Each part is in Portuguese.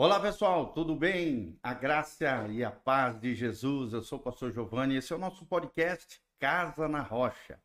Olá pessoal, tudo bem? A graça e a paz de Jesus. Eu sou o pastor Giovanni e esse é o nosso podcast Casa na Rocha.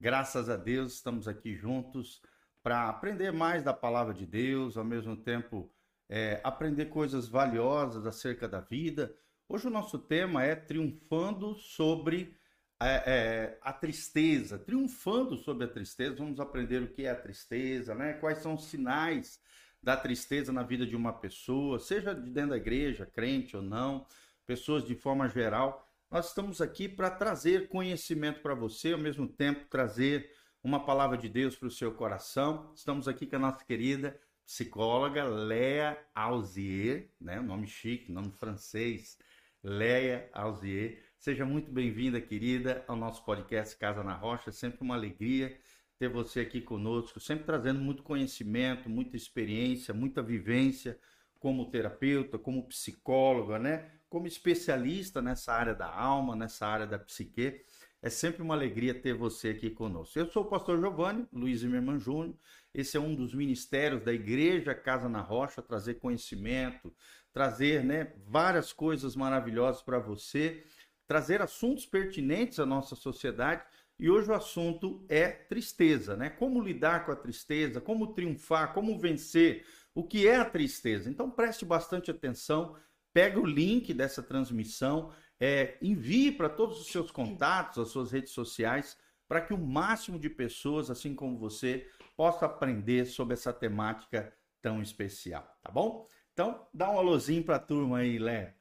Graças a Deus estamos aqui juntos para aprender mais da palavra de Deus, ao mesmo tempo é, aprender coisas valiosas acerca da vida. Hoje o nosso tema é triunfando sobre é, é, a tristeza, triunfando sobre a tristeza. Vamos aprender o que é a tristeza, né? Quais são os sinais da tristeza na vida de uma pessoa, seja de dentro da igreja, crente ou não, pessoas de forma geral. Nós estamos aqui para trazer conhecimento para você, ao mesmo tempo trazer uma palavra de Deus para o seu coração. Estamos aqui com a nossa querida psicóloga Léa Alzier, né? nome chique, nome francês, Léa Alzier. Seja muito bem-vinda, querida, ao nosso podcast Casa na Rocha. Sempre uma alegria ter você aqui conosco, sempre trazendo muito conhecimento, muita experiência, muita vivência como terapeuta, como psicóloga, né? Como especialista nessa área da alma, nessa área da psique. É sempre uma alegria ter você aqui conosco. Eu sou o pastor Giovanni Luiz Imerman Júnior. Esse é um dos ministérios da Igreja Casa na Rocha, trazer conhecimento, trazer né, várias coisas maravilhosas para você, trazer assuntos pertinentes à nossa sociedade e hoje o assunto é tristeza, né? Como lidar com a tristeza, como triunfar, como vencer, o que é a tristeza. Então preste bastante atenção, pega o link dessa transmissão, é, envie para todos os seus contatos, as suas redes sociais, para que o máximo de pessoas, assim como você, possa aprender sobre essa temática tão especial, tá bom? Então, dá um alôzinho para a turma aí, Lé,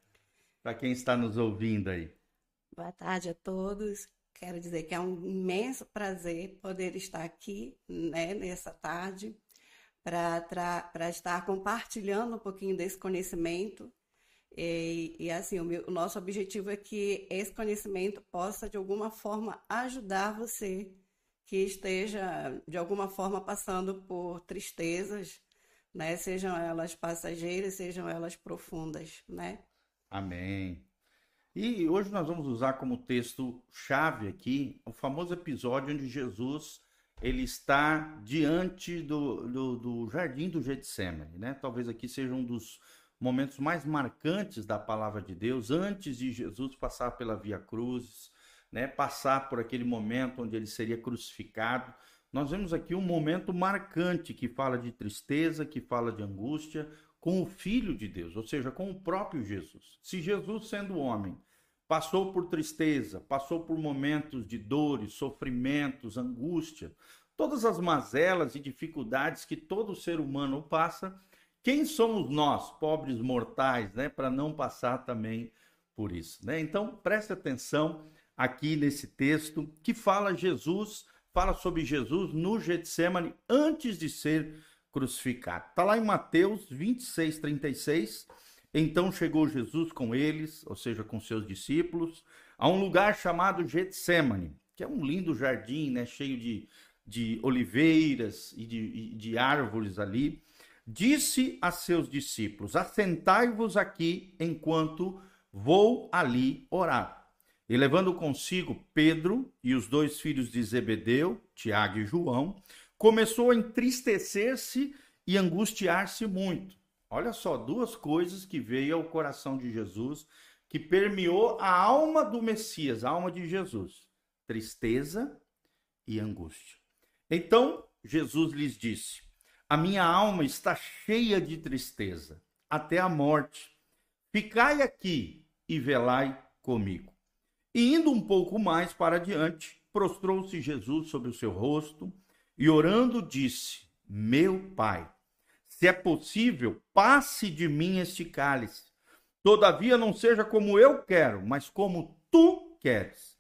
para quem está nos ouvindo aí. Boa tarde a todos. Quero dizer que é um imenso prazer poder estar aqui né, nessa tarde para estar compartilhando um pouquinho desse conhecimento. E, e assim, o, meu, o nosso objetivo é que esse conhecimento possa, de alguma forma, ajudar você que esteja, de alguma forma, passando por tristezas, né? Sejam elas passageiras, sejam elas profundas, né? Amém. E hoje nós vamos usar como texto chave aqui o famoso episódio onde Jesus ele está diante do, do, do jardim do Getsemane, né? Talvez aqui seja um dos momentos mais marcantes da palavra de Deus antes de Jesus passar pela Via Cruzes, né? Passar por aquele momento onde ele seria crucificado. Nós vemos aqui um momento marcante que fala de tristeza, que fala de angústia, com o Filho de Deus, ou seja, com o próprio Jesus. Se Jesus, sendo homem, passou por tristeza, passou por momentos de dores, sofrimentos, angústia, todas as mazelas e dificuldades que todo ser humano passa, quem somos nós, pobres mortais, né, para não passar também por isso, né? Então, preste atenção aqui nesse texto que fala Jesus, fala sobre Jesus no Getsemane antes de ser crucificado. Está lá em Mateus 26, 36. Então chegou Jesus com eles, ou seja, com seus discípulos, a um lugar chamado Getsemane, que é um lindo jardim, né, cheio de, de oliveiras e de, de árvores ali. Disse a seus discípulos: Assentai-vos aqui enquanto vou ali orar. E levando consigo Pedro e os dois filhos de Zebedeu, Tiago e João, começou a entristecer-se e angustiar-se muito. Olha só, duas coisas que veio ao coração de Jesus, que permeou a alma do Messias, a alma de Jesus: tristeza e angústia. Então Jesus lhes disse: A minha alma está cheia de tristeza, até a morte. Ficai aqui e velai comigo. E indo um pouco mais para diante, prostrou-se Jesus sobre o seu rosto e orando disse: Meu Pai, se é possível, passe de mim este cálice. Todavia não seja como eu quero, mas como tu queres.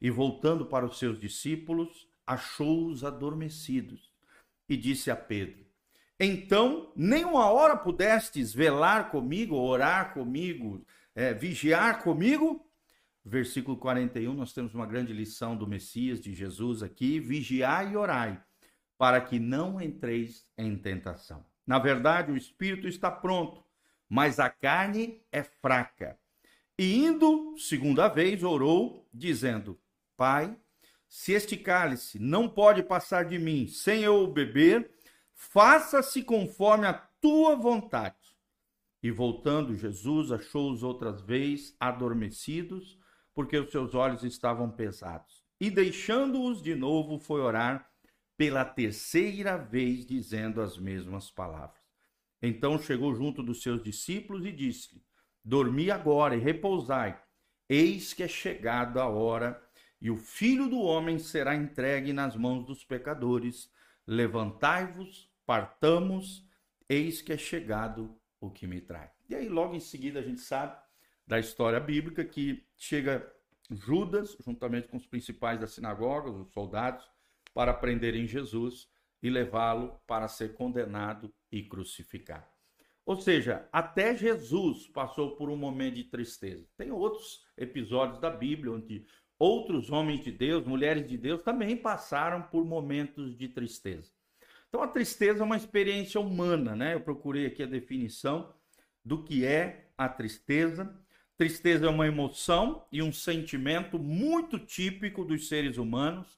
E voltando para os seus discípulos, achou-os adormecidos e disse a Pedro: Então, nem uma hora pudestes velar comigo, orar comigo, é, vigiar comigo? Versículo 41, nós temos uma grande lição do Messias, de Jesus aqui: vigiai e orai para que não entreis em tentação. Na verdade, o espírito está pronto, mas a carne é fraca. E indo segunda vez, orou, dizendo: Pai, se este cálice não pode passar de mim sem eu o beber, faça-se conforme a tua vontade. E voltando Jesus, achou-os outras vezes adormecidos, porque os seus olhos estavam pesados. E deixando-os de novo, foi orar pela terceira vez, dizendo as mesmas palavras. Então chegou junto dos seus discípulos e disse-lhe: Dormi agora e repousai, eis que é chegada a hora, e o filho do homem será entregue nas mãos dos pecadores. Levantai-vos, partamos, eis que é chegado o que me trai. E aí, logo em seguida, a gente sabe da história bíblica que chega Judas, juntamente com os principais da sinagoga, os soldados, para prenderem Jesus e levá-lo para ser condenado e crucificado. Ou seja, até Jesus passou por um momento de tristeza. Tem outros episódios da Bíblia onde outros homens de Deus, mulheres de Deus, também passaram por momentos de tristeza. Então, a tristeza é uma experiência humana, né? Eu procurei aqui a definição do que é a tristeza. Tristeza é uma emoção e um sentimento muito típico dos seres humanos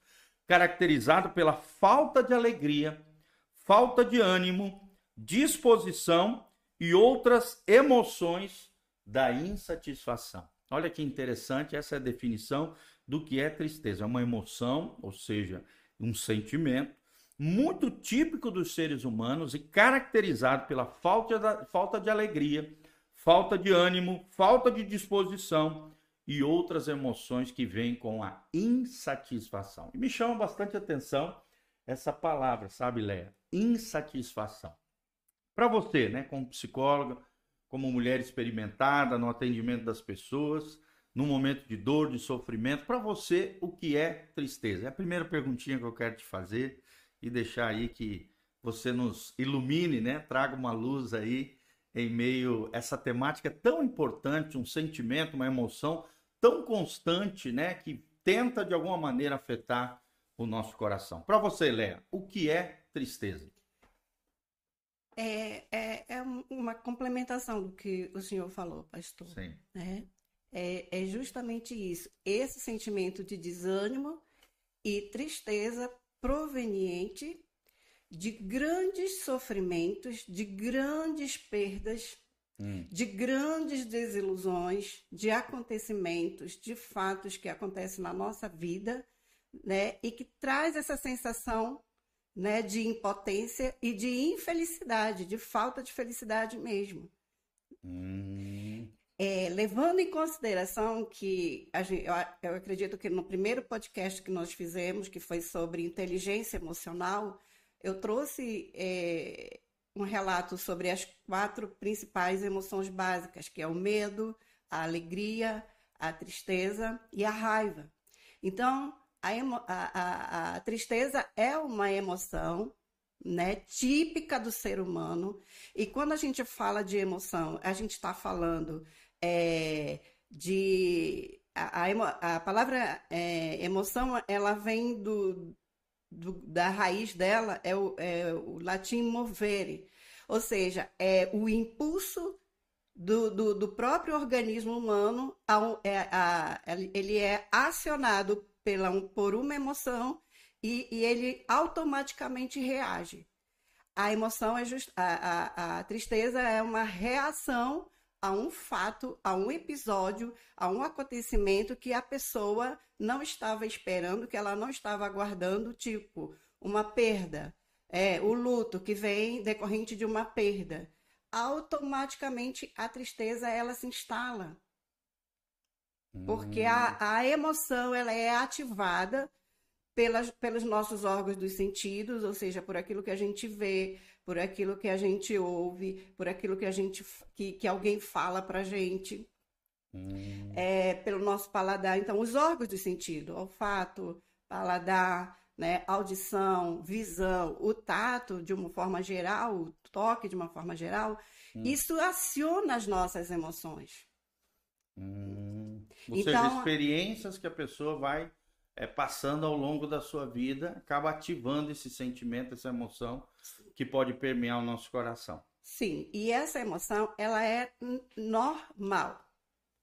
caracterizado pela falta de alegria, falta de ânimo, disposição e outras emoções da insatisfação. Olha que interessante essa é a definição do que é tristeza. É uma emoção, ou seja, um sentimento muito típico dos seres humanos e caracterizado pela falta de, falta de alegria, falta de ânimo, falta de disposição e outras emoções que vêm com a insatisfação. E me chama bastante atenção essa palavra, sabe, Léa? Insatisfação. Para você, né, como psicóloga, como mulher experimentada no atendimento das pessoas, no momento de dor, de sofrimento, para você, o que é tristeza? É a primeira perguntinha que eu quero te fazer e deixar aí que você nos ilumine, né? Traga uma luz aí em meio a essa temática tão importante, um sentimento, uma emoção tão constante, né, que tenta de alguma maneira afetar o nosso coração. Para você, Léa, o que é tristeza? É, é, é, uma complementação do que o senhor falou, pastor. Sim. Né? É, é justamente isso. Esse sentimento de desânimo e tristeza proveniente de grandes sofrimentos, de grandes perdas Hum. de grandes desilusões, de acontecimentos, de fatos que acontecem na nossa vida, né? E que traz essa sensação, né, de impotência e de infelicidade, de falta de felicidade mesmo. Hum. É, levando em consideração que gente, eu, eu, acredito que no primeiro podcast que nós fizemos, que foi sobre inteligência emocional, eu trouxe é, um relato sobre as quatro principais emoções básicas, que é o medo, a alegria, a tristeza e a raiva. Então, a, a, a tristeza é uma emoção né, típica do ser humano. E quando a gente fala de emoção, a gente está falando é, de. A, a, a palavra é, emoção, ela vem do, do, da raiz dela é o, é o latim movere, ou seja, é o impulso do, do, do próprio organismo humano, é, a, ele é acionado pela, por uma emoção e, e ele automaticamente reage. A emoção é just, a, a, a tristeza é uma reação a um fato, a um episódio, a um acontecimento que a pessoa não estava esperando, que ela não estava aguardando, tipo uma perda, é, o luto que vem decorrente de uma perda. Automaticamente a tristeza ela se instala. Porque a, hum. a emoção ela é ativada pelas, pelos nossos órgãos dos sentidos, ou seja, por aquilo que a gente vê, por aquilo que a gente ouve, por aquilo que a gente que, que alguém fala para gente, hum. é, pelo nosso paladar. Então, os órgãos do sentido, olfato, paladar, né, audição, visão, o tato de uma forma geral, o toque de uma forma geral, hum. isso aciona as nossas emoções. Hum. Ou então, seja, experiências que a pessoa vai é, passando ao longo da sua vida, acaba ativando esse sentimento, essa emoção que pode permear o nosso coração. Sim, e essa emoção, ela é normal.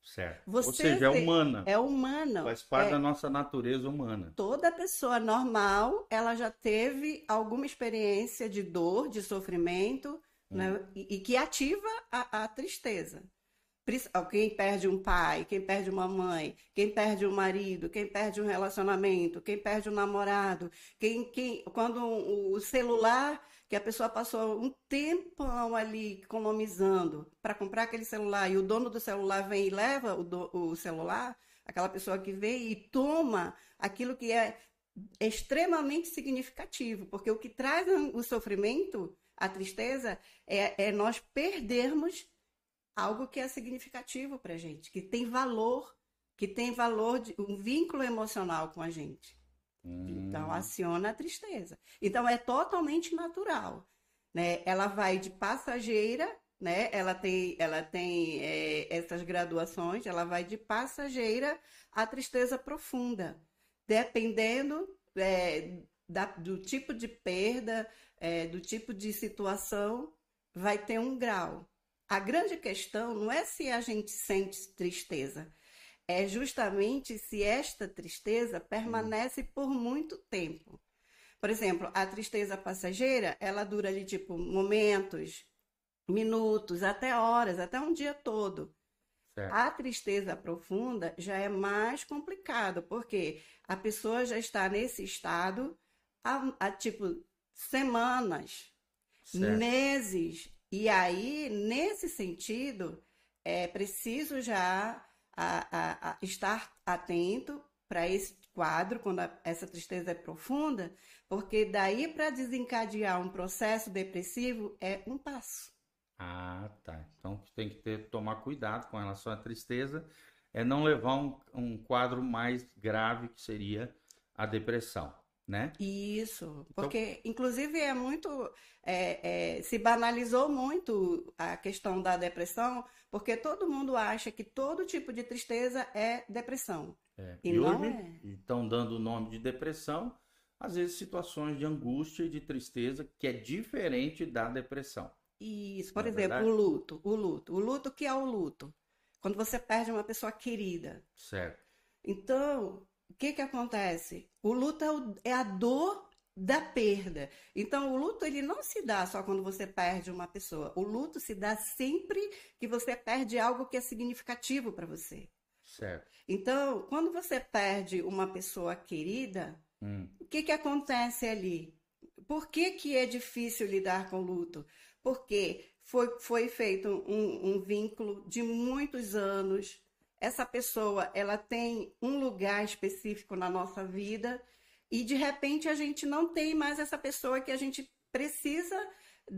Certo. Você Ou seja, é humana. É humana. Faz parte é... da nossa natureza humana. Toda pessoa normal, ela já teve alguma experiência de dor, de sofrimento, né? e, e, que ativa a, a tristeza. Quem perde um pai, quem perde uma mãe, quem perde um marido, quem perde um relacionamento, quem perde um namorado, quem, quem, quando o celular que a pessoa passou um tempão ali economizando para comprar aquele celular e o dono do celular vem e leva o, do, o celular, aquela pessoa que vem e toma aquilo que é extremamente significativo, porque o que traz o sofrimento, a tristeza, é, é nós perdermos algo que é significativo para a gente, que tem valor, que tem valor, de, um vínculo emocional com a gente. Hum. Então, aciona a tristeza. Então, é totalmente natural. Né? Ela vai de passageira, né? ela tem, ela tem é, essas graduações, ela vai de passageira à tristeza profunda, dependendo é, da, do tipo de perda, é, do tipo de situação, vai ter um grau. A grande questão não é se a gente sente tristeza, é justamente se esta tristeza permanece por muito tempo. Por exemplo, a tristeza passageira, ela dura ali tipo momentos, minutos, até horas, até um dia todo. Certo. A tristeza profunda já é mais complicado, porque a pessoa já está nesse estado há, há tipo semanas, certo. meses. E aí, nesse sentido, é preciso já a, a, a estar atento para esse quadro, quando a, essa tristeza é profunda, porque daí para desencadear um processo depressivo é um passo. Ah, tá. Então tem que ter, tomar cuidado com relação à tristeza, é não levar um, um quadro mais grave que seria a depressão né? Isso, então porque então... inclusive é muito é, é, se banalizou muito a questão da depressão, porque todo mundo acha que todo tipo de tristeza é depressão. É. E, e hoje é. estão dando o nome de depressão, às vezes situações de angústia e de tristeza que é diferente da depressão. Isso, por é exemplo, verdade? o luto, o luto, o luto que é o luto, quando você perde uma pessoa querida. Certo. Então, que, que acontece? O luto é, é a dor da perda. Então, o luto ele não se dá só quando você perde uma pessoa. O luto se dá sempre que você perde algo que é significativo para você. Certo. Então, quando você perde uma pessoa querida, hum. o que, que acontece ali? Por que, que é difícil lidar com o luto? Porque foi, foi feito um, um vínculo de muitos anos essa pessoa ela tem um lugar específico na nossa vida e de repente a gente não tem mais essa pessoa que a gente precisa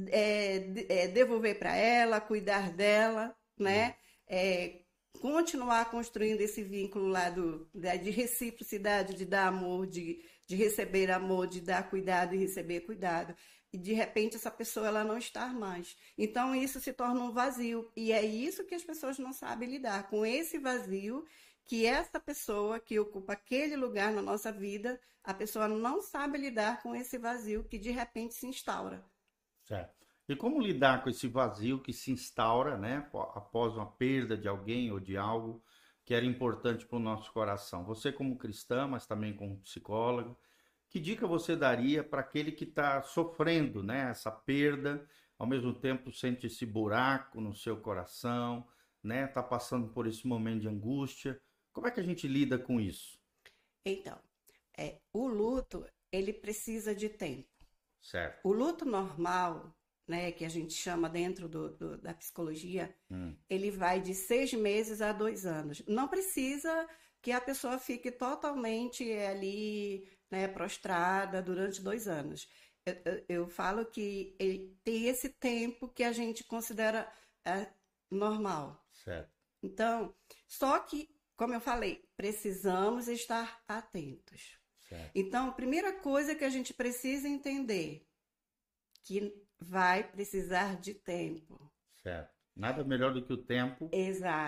é, é, devolver para ela, cuidar dela, né? É, continuar construindo esse vínculo lá do, de reciprocidade, de dar amor, de, de receber amor, de dar cuidado e receber cuidado e de repente essa pessoa ela não está mais. Então isso se torna um vazio e é isso que as pessoas não sabem lidar com esse vazio que essa pessoa que ocupa aquele lugar na nossa vida, a pessoa não sabe lidar com esse vazio que de repente se instaura. Certo. E como lidar com esse vazio que se instaura, né, após uma perda de alguém ou de algo que era importante para o nosso coração? Você como cristã, mas também como psicóloga, que dica você daria para aquele que está sofrendo né, essa perda, ao mesmo tempo sente esse buraco no seu coração, né? Está passando por esse momento de angústia. Como é que a gente lida com isso? Então, é, o luto ele precisa de tempo. Certo. O luto normal, né, que a gente chama dentro do, do, da psicologia, hum. ele vai de seis meses a dois anos. Não precisa que a pessoa fique totalmente ali né, prostrada durante dois anos. Eu, eu, eu falo que tem esse tempo que a gente considera é, normal. Certo. Então, só que, como eu falei, precisamos estar atentos. Certo. Então, a primeira coisa que a gente precisa entender que vai precisar de tempo. Certo. Nada melhor do que o tempo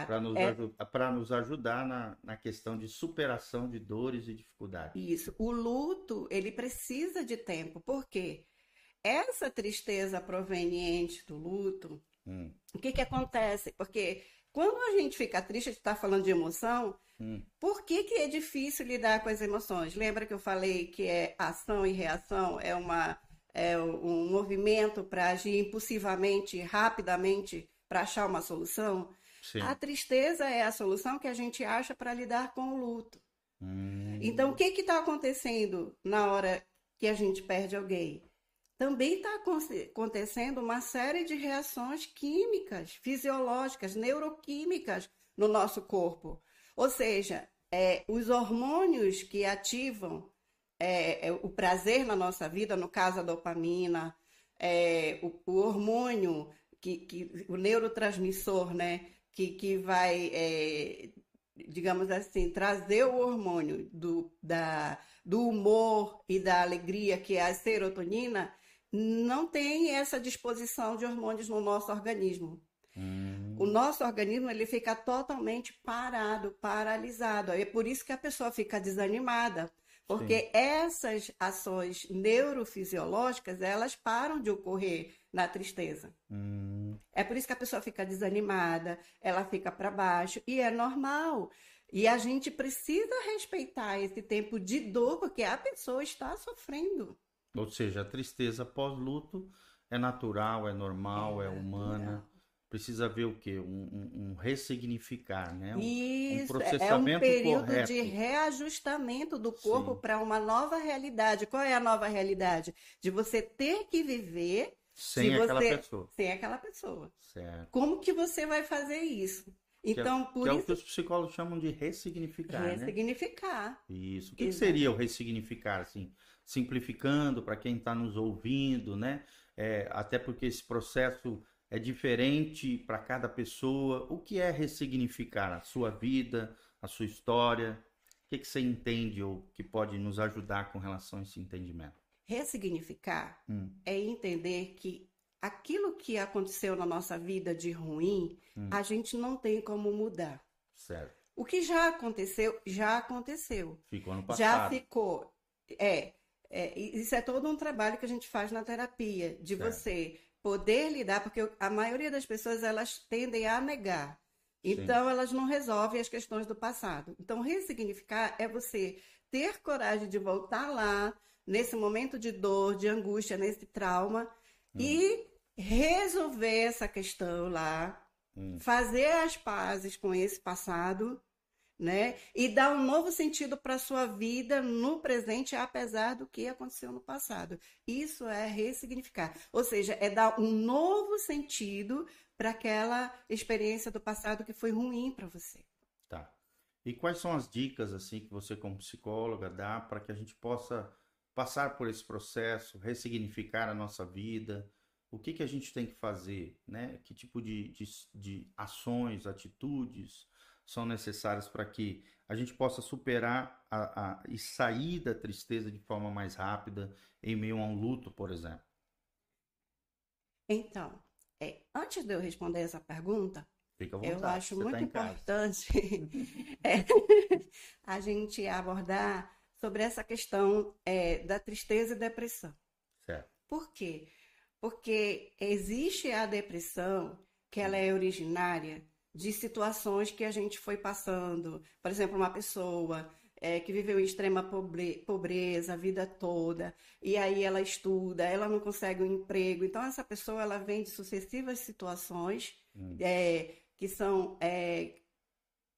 para nos, é... nos ajudar na, na questão de superação de dores e dificuldades. Isso. O luto, ele precisa de tempo. Por quê? Essa tristeza proveniente do luto, hum. o que, que acontece? Porque quando a gente fica triste, a gente está falando de emoção, hum. por que, que é difícil lidar com as emoções? Lembra que eu falei que é ação e reação? É uma é, um movimento para agir impulsivamente, rapidamente, para achar uma solução. Sim. A tristeza é a solução que a gente acha para lidar com o luto. Hum. Então, o que está acontecendo na hora que a gente perde alguém? Também está acontecendo uma série de reações químicas, fisiológicas, neuroquímicas no nosso corpo. Ou seja, é, os hormônios que ativam é, é, o prazer na nossa vida, no caso a dopamina, é, o, o, hormônio, que, que, o neurotransmissor, né, que, que vai, é, digamos assim, trazer o hormônio do, da, do humor e da alegria, que é a serotonina, não tem essa disposição de hormônios no nosso organismo. Hum. O nosso organismo ele fica totalmente parado, paralisado. É por isso que a pessoa fica desanimada, porque Sim. essas ações neurofisiológicas elas param de ocorrer na tristeza. Hum. É por isso que a pessoa fica desanimada, ela fica para baixo e é normal. E a gente precisa respeitar esse tempo de dor porque a pessoa está sofrendo. Ou seja, a tristeza pós-luto é natural, é normal, é, é humana. Precisa ver o quê? Um, um, um ressignificar, né? Um, Isso, um processamento é um período correto. de reajustamento do corpo para uma nova realidade. Qual é a nova realidade? De você ter que viver sem aquela você... pessoa. Sem aquela pessoa. Certo. Como que você vai fazer isso? Então, que é, por que isso... é o que os psicólogos chamam de ressignificar, né? Ressignificar. Né? Isso. O que, que seria o ressignificar, assim? simplificando para quem está nos ouvindo, né? É, até porque esse processo é diferente para cada pessoa. O que é ressignificar a sua vida, a sua história? O que, que você entende ou que pode nos ajudar com relação a esse entendimento? Ressignificar hum. é entender que aquilo que aconteceu na nossa vida de ruim, hum. a gente não tem como mudar. Certo. O que já aconteceu, já aconteceu. Ficou no passado. Já ficou. É, é, isso é todo um trabalho que a gente faz na terapia, de certo. você poder lidar, porque a maioria das pessoas elas tendem a negar. Então Sim. elas não resolvem as questões do passado. Então ressignificar é você ter coragem de voltar lá nesse momento de dor, de angústia, nesse trauma hum. e resolver essa questão lá, hum. fazer as pazes com esse passado né? E dar um novo sentido para sua vida no presente, apesar do que aconteceu no passado. Isso é ressignificar. Ou seja, é dar um novo sentido para aquela experiência do passado que foi ruim para você. Tá. E quais são as dicas assim que você como psicóloga dá para que a gente possa passar por esse processo, ressignificar a nossa vida? O que, que a gente tem que fazer, né? Que tipo de, de, de ações, atitudes, são necessárias para que a gente possa superar a, a, e sair da tristeza de forma mais rápida em meio a um luto, por exemplo? Então, é, antes de eu responder essa pergunta, eu acho tá muito tá importante é, a gente abordar sobre essa questão é, da tristeza e depressão. Certo. Por quê? Porque existe a depressão que ela é originária de situações que a gente foi passando. Por exemplo, uma pessoa é, que viveu em extrema pobre, pobreza a vida toda, e aí ela estuda, ela não consegue um emprego. Então, essa pessoa ela vem de sucessivas situações hum. é, que são. É,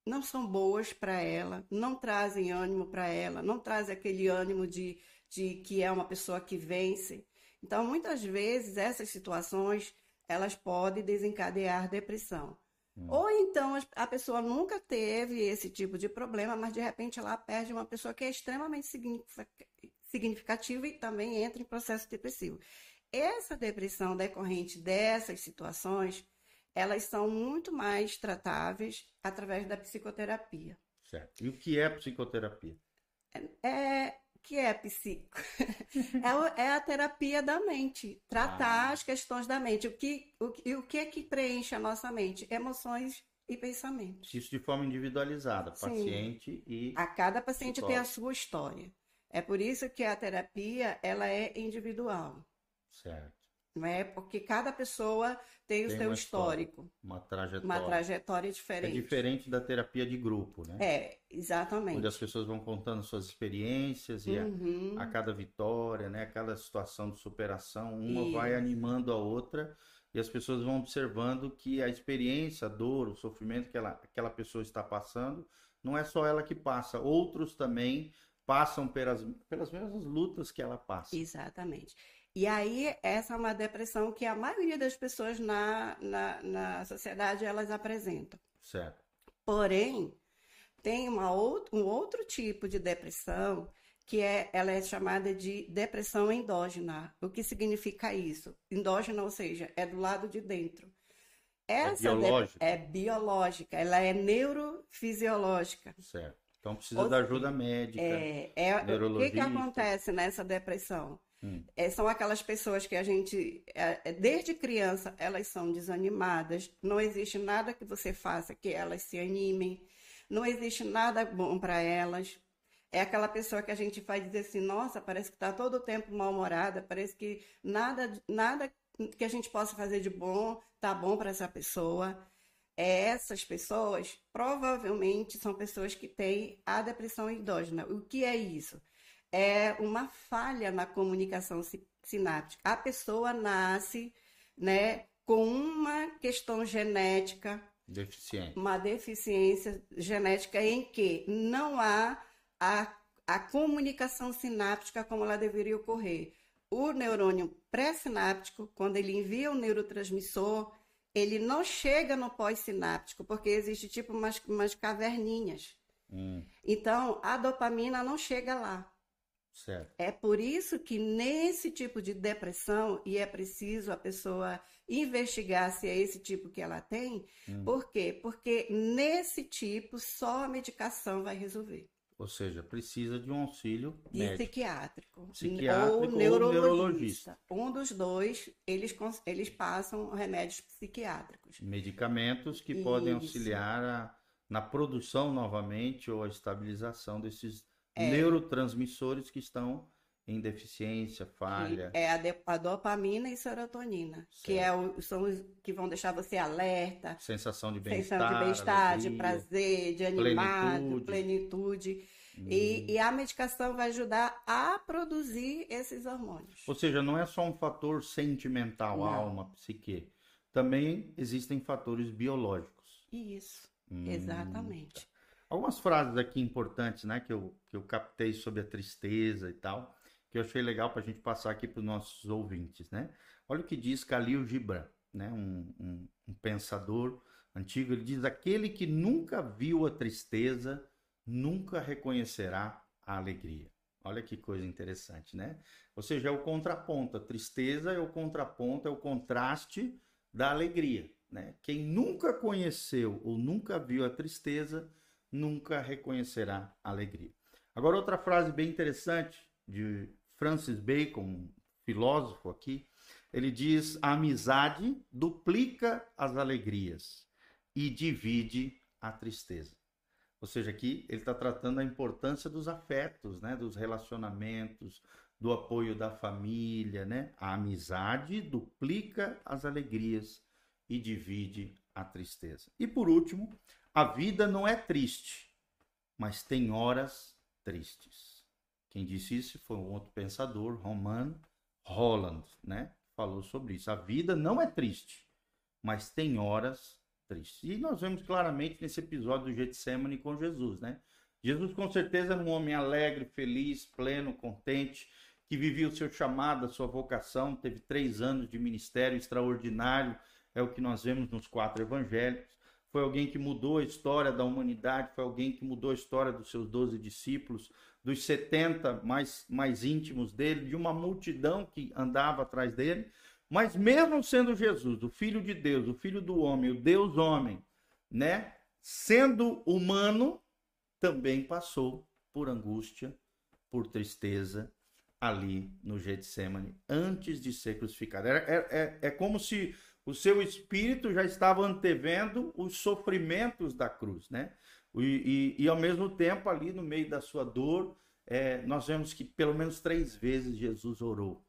não são boas para ela, não trazem ânimo para ela, não trazem aquele ânimo de, de que é uma pessoa que vence. Então, muitas vezes, essas situações elas podem desencadear depressão. Hum. Ou então a pessoa nunca teve esse tipo de problema, mas de repente ela perde uma pessoa que é extremamente significativa e também entra em processo depressivo. Essa depressão decorrente dessas situações, elas são muito mais tratáveis através da psicoterapia. Certo. E o que é psicoterapia? É, é que é psico? é, é, a terapia da mente, tratar ah. as questões da mente. O que, o, e o que é que preenche a nossa mente? Emoções e pensamentos. Isso de forma individualizada, Sim. paciente e. A cada paciente psicólogo. tem a sua história. É por isso que a terapia ela é individual. Certo. Não é? Porque cada pessoa tem, tem o seu histórico. Uma trajetória. Uma trajetória diferente. É diferente da terapia de grupo, né? É, exatamente. Onde as pessoas vão contando suas experiências e uhum. a, a, cada vitória, né? A cada situação de superação, uma Isso. vai animando a outra e as pessoas vão observando que a experiência, a dor, o sofrimento que ela, aquela pessoa está passando, não é só ela que passa, outros também passam pelas, pelas mesmas lutas que ela passa. Exatamente. E aí, essa é uma depressão que a maioria das pessoas na, na, na sociedade elas apresentam. Certo. Porém, tem uma outro, um outro tipo de depressão que é, ela é chamada de depressão endógena. O que significa isso? Endógena, ou seja, é do lado de dentro. É Essa é biológica. É biológica, ela é neurofisiológica. Certo. Então precisa ou, da ajuda médica. É, é o que, que acontece nessa depressão? Hum. É, são aquelas pessoas que a gente, é, é, desde criança, elas são desanimadas. Não existe nada que você faça que elas se animem. Não existe nada bom para elas. É aquela pessoa que a gente faz dizer assim, nossa, parece que está todo o tempo mal-humorada, parece que nada, nada que a gente possa fazer de bom tá bom para essa pessoa. É, essas pessoas provavelmente são pessoas que têm a depressão endógena. O que é isso? É uma falha na comunicação sináptica. A pessoa nasce, né, com uma questão genética, deficiente. uma deficiência genética em que não há a, a comunicação sináptica como ela deveria ocorrer. O neurônio pré-sináptico, quando ele envia o neurotransmissor, ele não chega no pós-sináptico, porque existe tipo umas, umas caverninhas. Hum. Então, a dopamina não chega lá. Certo. É por isso que nesse tipo de depressão, e é preciso a pessoa investigar se é esse tipo que ela tem, hum. por quê? Porque nesse tipo só a medicação vai resolver. Ou seja, precisa de um auxílio psiquiátrico, psiquiátrico ou, neurologista. ou neurologista. Um dos dois, eles, eles passam remédios psiquiátricos. Medicamentos que Isso. podem auxiliar a, na produção novamente ou a estabilização desses é. neurotransmissores que estão em deficiência, falha. Que é a, de, a, dopamina e serotonina, certo. que é o, são os que vão deixar você alerta. Sensação de bem-estar. Sensação de bem-estar, de prazer, de animado, plenitude. plenitude. Hum. E, e, a medicação vai ajudar a produzir esses hormônios. Ou seja, não é só um fator sentimental, não. alma, psique. Também existem fatores biológicos. Isso, hum. exatamente algumas frases aqui importantes, né, que eu, que eu captei sobre a tristeza e tal, que eu achei legal para a gente passar aqui para os nossos ouvintes, né? Olha o que diz Khalil Gibran, né, um, um, um pensador antigo, ele diz: aquele que nunca viu a tristeza nunca reconhecerá a alegria. Olha que coisa interessante, né? Ou seja, é o contraponto. A tristeza é o contraponto, é o contraste da alegria. Né? Quem nunca conheceu ou nunca viu a tristeza nunca reconhecerá alegria. Agora, outra frase bem interessante de Francis Bacon, um filósofo aqui, ele diz: a amizade duplica as alegrias e divide a tristeza. Ou seja, aqui ele está tratando a importância dos afetos, né, dos relacionamentos, do apoio da família, né? A amizade duplica as alegrias e divide a tristeza. E por último, a vida não é triste, mas tem horas tristes. Quem disse isso foi um outro pensador, Roman Holland, né? Falou sobre isso. A vida não é triste, mas tem horas tristes. E nós vemos claramente nesse episódio do Getsemane com Jesus, né? Jesus com certeza era um homem alegre, feliz, pleno, contente, que vivia o seu chamado, a sua vocação, teve três anos de ministério extraordinário, é o que nós vemos nos quatro evangelhos foi alguém que mudou a história da humanidade, foi alguém que mudou a história dos seus doze discípulos, dos 70 mais, mais íntimos dele, de uma multidão que andava atrás dele. Mas mesmo sendo Jesus, o Filho de Deus, o Filho do Homem, o Deus homem, né? Sendo humano, também passou por angústia, por tristeza ali no Getsemane, antes de ser crucificado. É, é, é, é como se o seu espírito já estava antevendo os sofrimentos da cruz, né? E, e, e ao mesmo tempo, ali no meio da sua dor, é, nós vemos que pelo menos três vezes Jesus orou,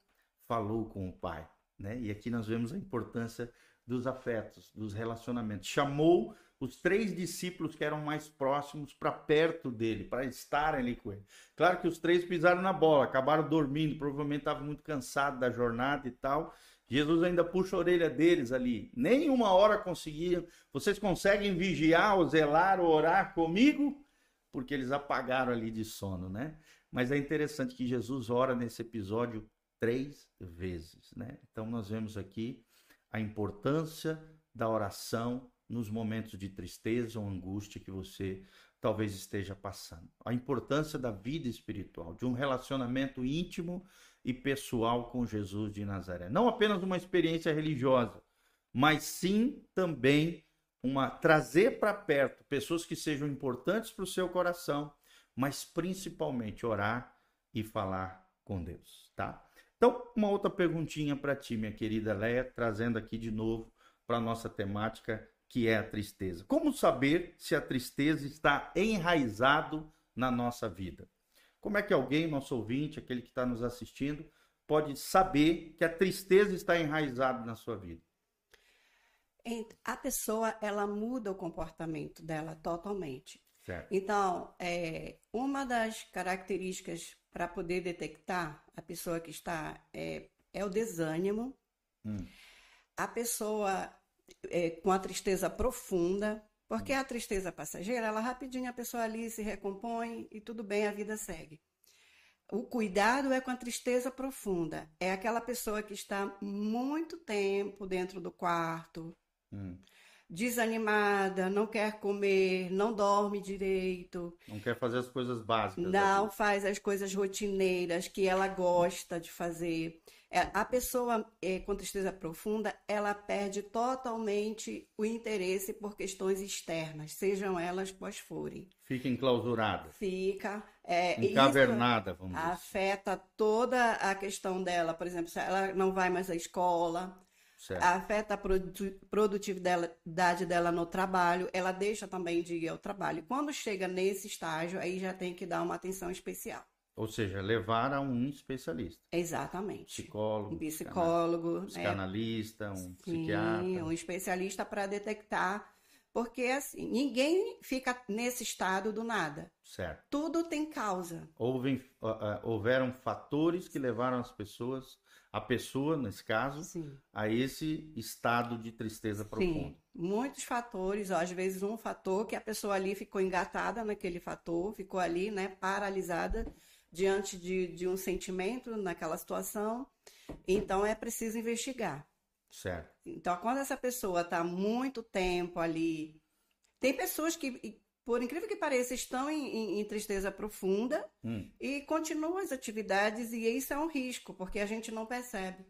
falou com o Pai, né? E aqui nós vemos a importância dos afetos, dos relacionamentos. Chamou os três discípulos que eram mais próximos para perto dele, para estarem ali com ele. Claro que os três pisaram na bola, acabaram dormindo, provavelmente estavam muito cansados da jornada e tal. Jesus ainda puxa a orelha deles ali. Nem uma hora conseguiram. Vocês conseguem vigiar, ou zelar, ou orar comigo? Porque eles apagaram ali de sono, né? Mas é interessante que Jesus ora nesse episódio três vezes, né? Então nós vemos aqui a importância da oração nos momentos de tristeza ou angústia que você talvez esteja passando. A importância da vida espiritual, de um relacionamento íntimo e pessoal com Jesus de Nazaré. Não apenas uma experiência religiosa, mas sim também uma trazer para perto pessoas que sejam importantes para o seu coração, mas principalmente orar e falar com Deus, tá? Então, uma outra perguntinha para ti, minha querida Leia, trazendo aqui de novo para nossa temática, que é a tristeza. Como saber se a tristeza está enraizado na nossa vida? Como é que alguém, nosso ouvinte, aquele que está nos assistindo, pode saber que a tristeza está enraizada na sua vida? A pessoa, ela muda o comportamento dela totalmente. Certo. Então, é, uma das características para poder detectar a pessoa que está é, é o desânimo. Hum. A pessoa é, com a tristeza profunda, porque a tristeza passageira, ela rapidinho a pessoa ali se recompõe e tudo bem, a vida segue. O cuidado é com a tristeza profunda. É aquela pessoa que está muito tempo dentro do quarto, hum. desanimada, não quer comer, não dorme direito. Não quer fazer as coisas básicas. Não faz as coisas rotineiras que ela gosta de fazer. É, a pessoa é, com tristeza profunda, ela perde totalmente o interesse por questões externas, sejam elas quais forem. Fica enclausurada. Fica. É, Encavernada, vamos dizer. Afeta toda a questão dela. Por exemplo, se ela não vai mais à escola, certo. afeta a produtividade dela no trabalho, ela deixa também de ir ao trabalho. Quando chega nesse estágio, aí já tem que dar uma atenção especial. Ou seja, levar a um especialista. Exatamente. Psicólogo. Um psicólogo. Né? Psicanalista, um Sim, psiquiatra. um especialista para detectar. Porque, assim, ninguém fica nesse estado do nada. Certo. Tudo tem causa. Houve, houveram fatores que levaram as pessoas, a pessoa, nesse caso, Sim. a esse estado de tristeza Sim. profunda. Muitos fatores, ó, às vezes um fator que a pessoa ali ficou engatada naquele fator, ficou ali, né, paralisada diante de, de um sentimento naquela situação. Então é preciso investigar. Certo. Então, quando essa pessoa está muito tempo ali. Tem pessoas que, por incrível que pareça, estão em, em, tristeza profunda Hum. e continuam as atividades, e isso é um risco, porque a gente não percebe.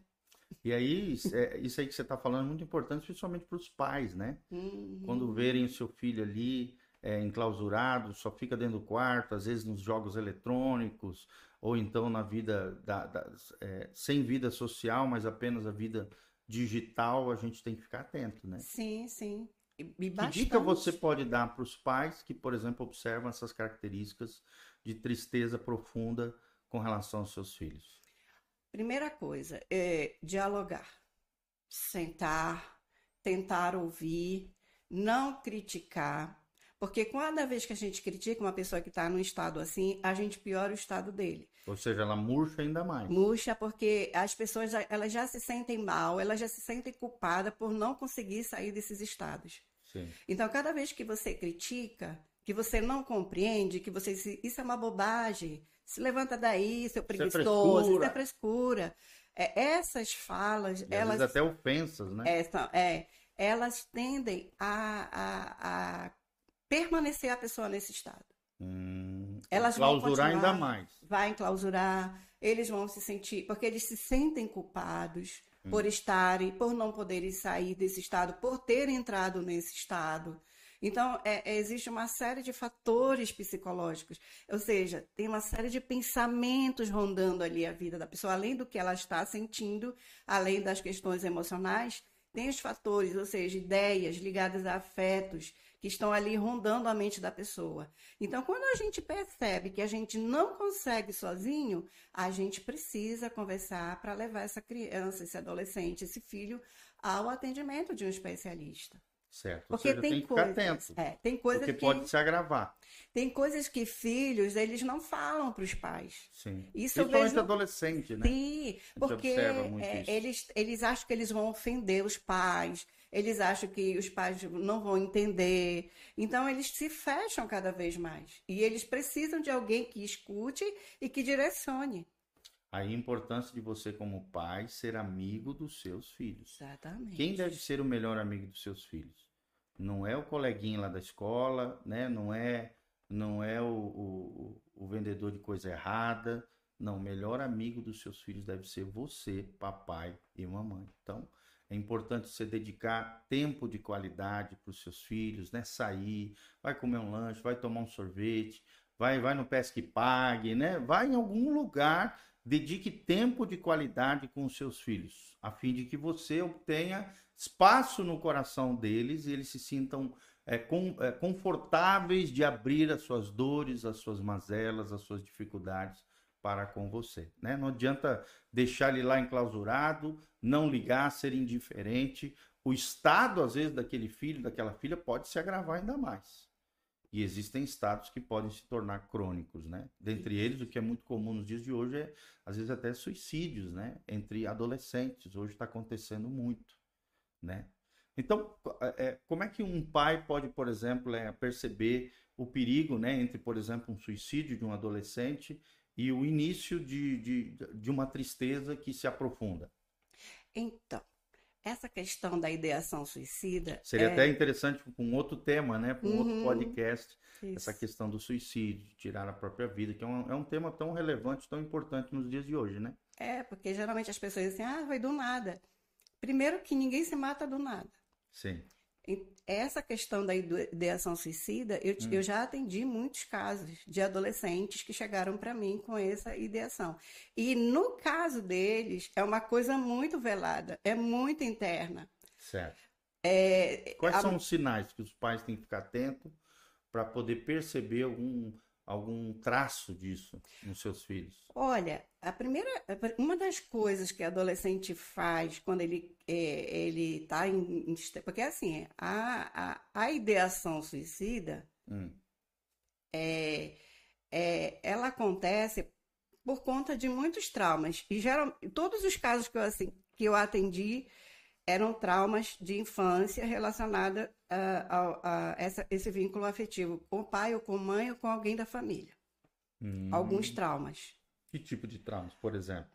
E aí, isso é- isso aí que você está falando é muito importante, principalmente para os pais, né? Uhum. Quando verem o seu filho ali é, enclausurado, só fica dentro do quarto, às vezes nos jogos eletrônicos, ou então na vida da, da- é, sem vida social, mas apenas a vida digital, a gente tem que ficar atento, né? Sim, sim. E, e Que bastante. dica você pode dar para os pais que, por exemplo, observam essas características de tristeza profunda com relação aos seus filhos? Primeira coisa é dialogar, sentar, tentar ouvir, não criticar, porque cada vez que a gente critica uma pessoa que está num estado assim, a gente piora o estado dele. Ou seja, ela murcha ainda mais. Murcha porque as pessoas já- elas já se sentem mal, elas já se sentem culpadas por não conseguir sair desses estados. Sim. Então, cada vez que você critica, que você não compreende, que você diz, isso é uma bobagem, se levanta daí, seu é preguiçoso, isso frescura." é frescura. É, essas falas, E às elas, vezes até ofensas, né? é, são- é, elas tendem a, a, a permanecer a pessoa nesse estado. Hum, Elas vão clausurar continuar. ainda mais. Vai enclausurar, eles vão se sentir, porque eles se sentem culpados Hum. por estarem, por não poderem sair desse estado, por terem entrado nesse estado. Então, é- é- existe uma série de fatores psicológicos, ou seja, tem uma série de pensamentos rondando ali a vida da pessoa, além do que ela está sentindo, além das questões emocionais, tem os fatores, ou seja, ideias ligadas a afetos que estão ali rondando a mente da pessoa. Então, quando a gente percebe que a gente não consegue sozinho, a gente precisa conversar para levar essa criança, esse adolescente, esse filho ao atendimento de um especialista. Certo. Porque seja, tem, tem que coisas, atento. É, tem coisas porque que pode se agravar. tem coisas que filhos eles não falam para os pais. Sim. Isso Principalmente vejo- adolescente, né? Sim, porque é, eles, eles acham que eles vão ofender os pais, eles acham que os pais não vão entender. Então, eles se fecham cada vez mais. E eles precisam de alguém que escute e que direcione. A importância de você, como pai, ser amigo dos seus filhos. Exatamente. Quem deve ser o melhor amigo dos seus filhos? Não é o coleguinha lá da escola, né? Não é, não é o, o, o vendedor de coisa errada. Não, o melhor amigo dos seus filhos deve ser você, papai e mamãe. Então, é importante você dedicar tempo de qualidade para os seus filhos, né? Sair, vai comer um lanche, vai tomar um sorvete, vai, vai no Pesque Pague, né? Vai em algum lugar, dedique tempo de qualidade com os seus filhos, a fim de que você obtenha espaço no coração deles e eles se sintam é, com- é, confortáveis de abrir as suas dores, as suas mazelas, as suas dificuldades para com você. Né? Não adianta deixar ele lá enclausurado, não ligar, ser indiferente. O estado, às vezes, daquele filho, daquela filha, pode se agravar ainda mais. E existem estados que podem se tornar crônicos, né? Dentre eles, o que é muito comum nos dias de hoje é, às vezes, até suicídios, né? Entre adolescentes. Hoje está acontecendo muito, né? Então, é, como é que um pai pode, por exemplo, é, perceber o perigo, né? Entre, por exemplo, um suicídio de um adolescente e o início de, de, de uma tristeza que se aprofunda? Então, essa questão da ideação suicida. Seria é, até interessante com um outro tema, né? Com um outro Uhum. podcast. isso. essa questão do suicídio, de tirar a própria vida, que é um, é um tema tão relevante, tão importante nos dias de hoje, né? É, porque geralmente as pessoas dizem, ah, foi do nada. Primeiro que ninguém se mata do nada. Sim. Essa questão da ide- ideação suicida, eu, Hum. eu já atendi muitos casos de adolescentes que chegaram para mim com essa ideação. E no caso deles, é uma coisa muito velada, é muito interna. Certo. É, Quais a- são os sinais que os pais têm que ficar atentos para poder perceber algum, algum traço disso nos seus filhos? Olha, a primeira, uma das coisas que o adolescente faz quando ele é, ele está em, em porque assim a, a, a ideação suicida Hum, é, é, ela acontece por conta de muitos traumas e geral, todos os casos que eu assim que eu atendi eram traumas de infância relacionados a, ao- a essa, esse vínculo afetivo com o pai ou com a mãe ou com alguém da família. hum. Alguns traumas. Que tipo de traumas, por exemplo?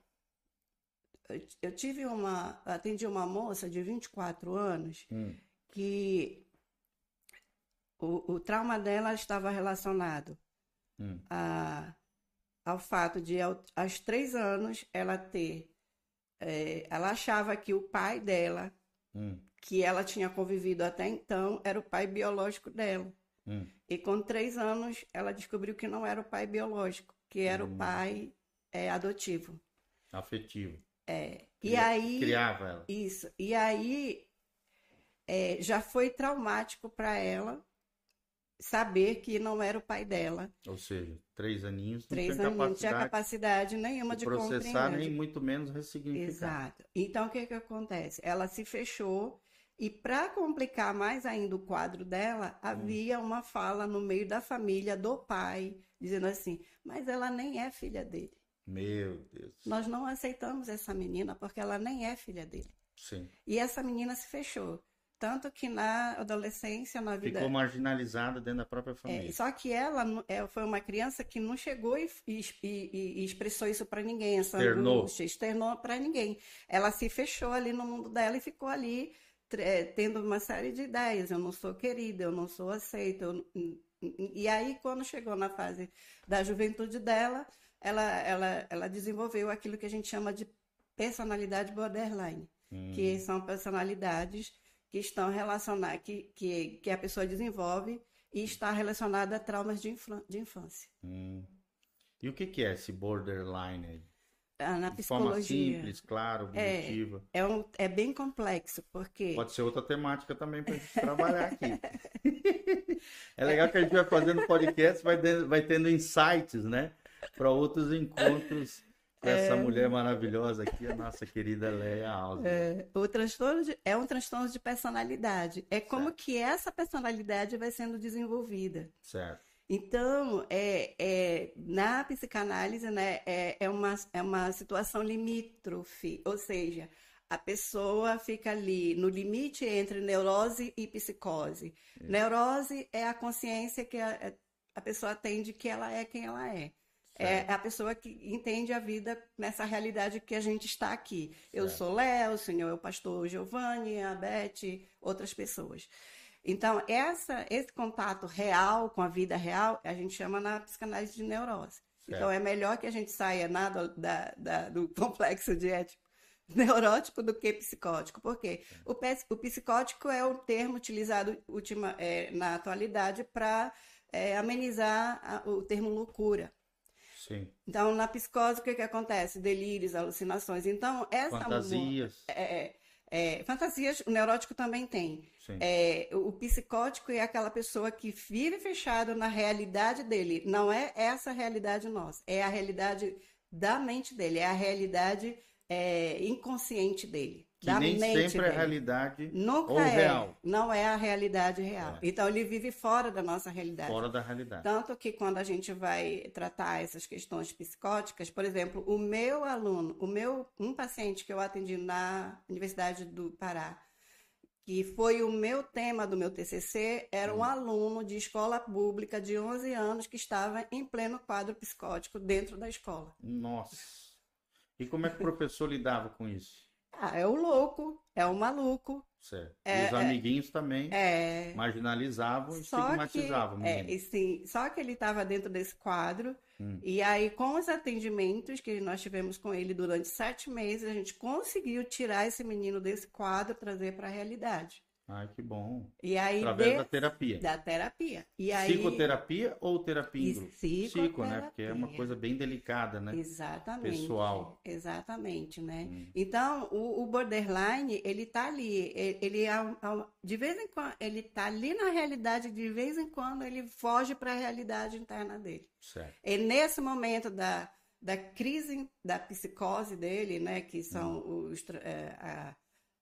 Eu- Eu tive uma, atendi uma moça de 24 anos Hum, que o, o trauma dela estava relacionado hum, a, ao fato de, ao- aos três anos, ela ter. Eh, ela achava que o pai dela, hum, que ela tinha convivido até então, era o pai biológico dela. hum. E com três anos, ela descobriu que não era o pai biológico, que era Hum. o pai eh, adotivo. Afetivo. É, e Cria- aí. Criava ela. Isso. E aí é, já foi traumático para ela saber que não era o pai dela. Ou seja, três aninhos, não Três tinha anos não tinha capacidade nenhuma de de processar, compreender. nem muito menos ressignificar. Exato. Então o que que acontece? Ela se fechou e para complicar mais ainda o quadro dela, havia uma fala no meio da família do pai dizendo assim: "Mas ela nem é filha dele. Meu Deus. Nós não aceitamos essa menina porque ela nem é filha dele." Sim. E essa menina se fechou. Tanto que na adolescência, na vida. Ficou marginalizada dentro da própria É, família. só que ela é, foi uma criança que não chegou e, e- e- expressou isso para ninguém, essa Externou. angústia, externou para ninguém. Ela se fechou ali no mundo dela e ficou ali é, tendo uma série de ideias. Eu não sou querida, eu não sou aceita. eu e aí, quando chegou na fase da juventude dela, ela, ela, ela desenvolveu aquilo que a gente chama de personalidade borderline Hum, que são personalidades que estão relacionadas, que, que, que a pessoa desenvolve e está relacionada a traumas de, de infância. hum. E o que que é esse borderline aí? ah, na De forma psicologia. simples, claro, É. objetiva. É, um, é bem complexo, porque Pode ser outra temática também para gente trabalhar aqui. É legal que a gente vai fazendo podcast, vai, dando- vai tendo insights, né? Para outros encontros com essa mulher maravilhosa aqui, a nossa querida Leia Alves. é, o transtorno de- é um transtorno de personalidade. É como Certo. que essa personalidade vai sendo desenvolvida. Certo. Então, é, é, na psicanálise, né, é, é, uma, é uma situação limítrofe, ou seja, a pessoa fica ali no limite entre neurose e psicose. Neurose é a consciência que a, a pessoa tem de que ela é quem ela é. É certo. a pessoa que entende a vida nessa realidade que a gente está aqui. Eu Certo. sou Léo, o senhor é o pastor Giovanni, a Beth, outras pessoas. Então, essa, esse contato real com a vida real, a gente chama na psicanálise de neurose. Então, é melhor que a gente saia nada da, da- do complexo de ético neurótico do que psicótico. Por quê? O, o psicótico é o termo utilizado ultima, é, na atualidade para amenizar a- o termo loucura. Sim. Então, na psicose, o que, que acontece? Delírios, alucinações. Então, essa Fantasias. é, é, fantasias, o neurótico também tem. É, o psicótico é aquela pessoa que vive fechado na realidade dele. Não é essa a realidade nossa, é a realidade da mente dele, é a realidade é, inconsciente dele. Que nem sempre é a dele. realidade Nunca ou é. real. Não é a realidade real. É. Então ele vive fora da nossa realidade. fora da realidade. Tanto que quando a gente vai tratar essas questões psicóticas, por exemplo, o meu aluno, o meu um paciente que eu atendi na Universidade do Pará, que foi o meu tema do meu TCC, era um Hum. aluno de escola pública de 11 anos que estava em pleno quadro psicótico dentro da escola. Nossa. E como é que o professor lidava com isso? Ah, é o louco, é o maluco, Certo. É, e os é. amiguinhos também é marginalizavam e que, estigmatizavam. o é, menino. e sim, só que ele estava dentro desse quadro, Hum. e aí com os atendimentos que nós tivemos com ele durante sete meses, a gente conseguiu tirar esse menino desse quadro, trazer para a realidade. Ai, que bom. E aí Através de- da terapia. da terapia. E aí Psicoterapia ou terapia em grupo? Psico, né? Porque é uma coisa bem delicada, né? Exatamente. Pessoal. Exatamente, né? Hum. Então, o, o borderline, ele tá ali, ele, ele é é de vez em quando, ele tá ali na realidade, de vez em quando ele foge para a realidade interna dele. Certo. E nesse momento da, da crise, da psicose dele, né, que são os, tra- é, a-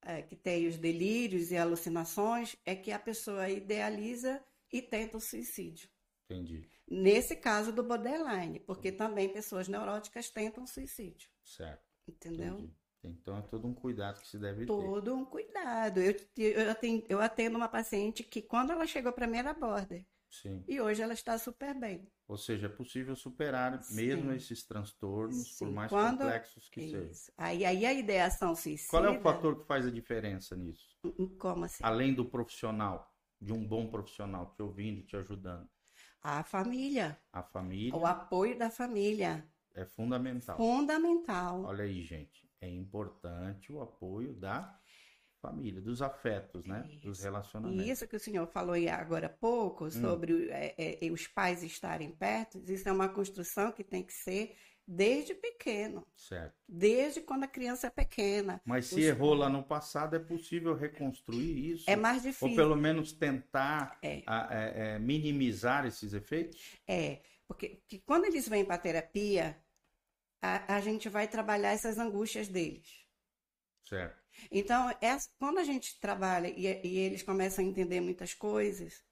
é, que tem os delírios e alucinações, é que a pessoa idealiza e tenta o suicídio. Entendi. Nesse caso do borderline, porque também pessoas neuróticas tentam suicídio, Certo. entendeu? Entendi. Então é todo um cuidado que se deve ter. Todo um cuidado. Eu, eu, atendo, eu atendo uma paciente que, quando ela chegou para mim, era border. Sim. E hoje ela está super bem. Ou seja, é possível superar mesmo Sim. esses transtornos, por Sim. mais Quando- complexos que sejam. Isso. Aí, aí a ideação suicida. Qual é o fator que faz a diferença nisso? Como assim? Além do profissional, de um bom profissional te ouvindo, te ajudando. A família. A família O apoio da família. é fundamental. Fundamental. Olha aí, gente. É importante o apoio da família, dos afetos, né? Dos Isso. relacionamentos. E isso que o senhor falou agora há pouco, sobre é, é, os pais estarem perto, isso é uma construção que tem que ser desde pequeno. Certo. Desde quando a criança é pequena. Mas se Os- errou lá no passado, é possível reconstruir isso? É mais Ou difícil. pelo menos tentar É. a- é, é, minimizar esses efeitos? É, porque que quando eles vêm para a terapia, a gente vai trabalhar essas angústias deles. Certo. Então, essa- quando a gente trabalha e, e eles começam a entender muitas coisas,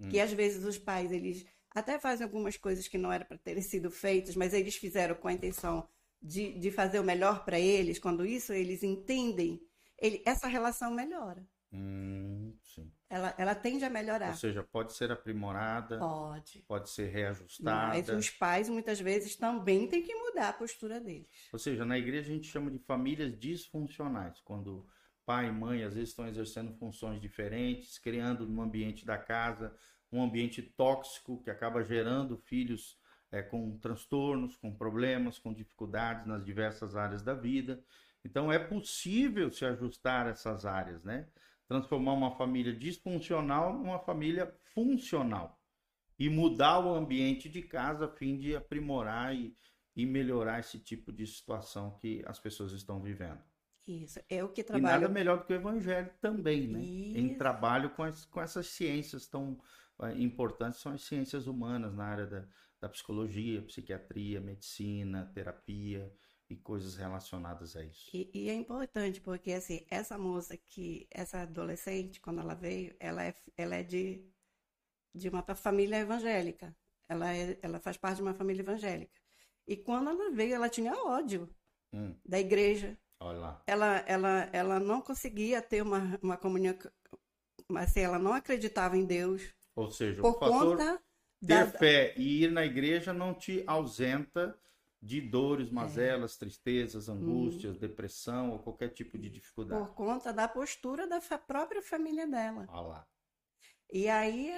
Hum. que às vezes os pais, eles até fazem algumas coisas que não eram para terem sido feitas, mas eles fizeram com a intenção de, de fazer o melhor para eles, quando isso eles entendem, ele- essa relação melhora. Hum, sim. Ela, ela tende a Ou melhorar. seja, pode ser aprimorada, Pode. pode ser Mas reajustada. os pais, muitas vezes, também têm que mudar a postura deles. Ou seja, na igreja a gente chama de famílias disfuncionais, quando pai e mãe às vezes estão exercendo funções diferentes, criando no ambiente da casa um ambiente tóxico que acaba gerando filhos eh, com transtornos, com problemas, com dificuldades nas diversas áreas da vida. Então é possível se ajustar essas áreas, né? Transformar uma família disfuncional numa família funcional e mudar o ambiente de casa a fim de aprimorar e, e melhorar esse tipo de situação que as pessoas estão vivendo. Isso, é o que E trabalho. nada melhor do que o evangelho também, né? Em Isso. trabalho com, as- com essas ciências tão eh, importantes, são as ciências humanas na área da, da psicologia, psiquiatria, medicina, terapia e coisas relacionadas a isso. E, e é importante porque assim, essa moça que, essa adolescente, quando ela veio, ela é, ela é de, de uma família evangélica. Ela, é, ela faz parte de uma família evangélica. E quando ela veio, ela tinha ódio Hum, da igreja. olha lá. Ela, ela, ela não conseguia ter uma, uma comunhão, mas assim, ela não acreditava em Deus Ou seja, o por fator conta ter da, fé e ir na igreja não te ausenta de É. dores, mazelas, tristezas, Uhum. angústias, depressão ou qualquer tipo de dificuldade. por conta da postura da fa- própria família dela. Olha lá. E aí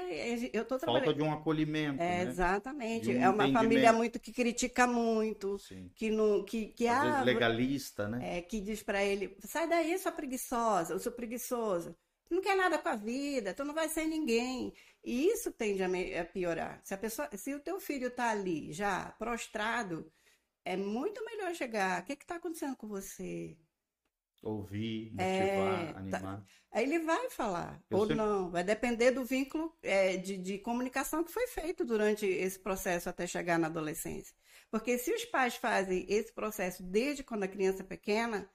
eu tô Falta trabalhando. de um acolhimento, É, né? exatamente. Um é uma família muito que critica muito, Sim. que não, que, que ah, legalista, né? é, que diz pra ele, sai daí, sua preguiçosa, eu sou preguiçoso. Tu não quer nada com a vida, tu não vai ser ninguém. E isso tende a piorar. Se a pessoa, se o teu filho tá ali já prostrado, é muito melhor chegar. O que que tá acontecendo com você? Ouvir, motivar, É, tá- animar. Aí ele vai falar, Eu ou sempre- não, vai depender do vínculo é, de, de comunicação que foi feito durante esse processo até chegar na adolescência. Porque se os pais fazem esse processo desde quando a criança é pequena,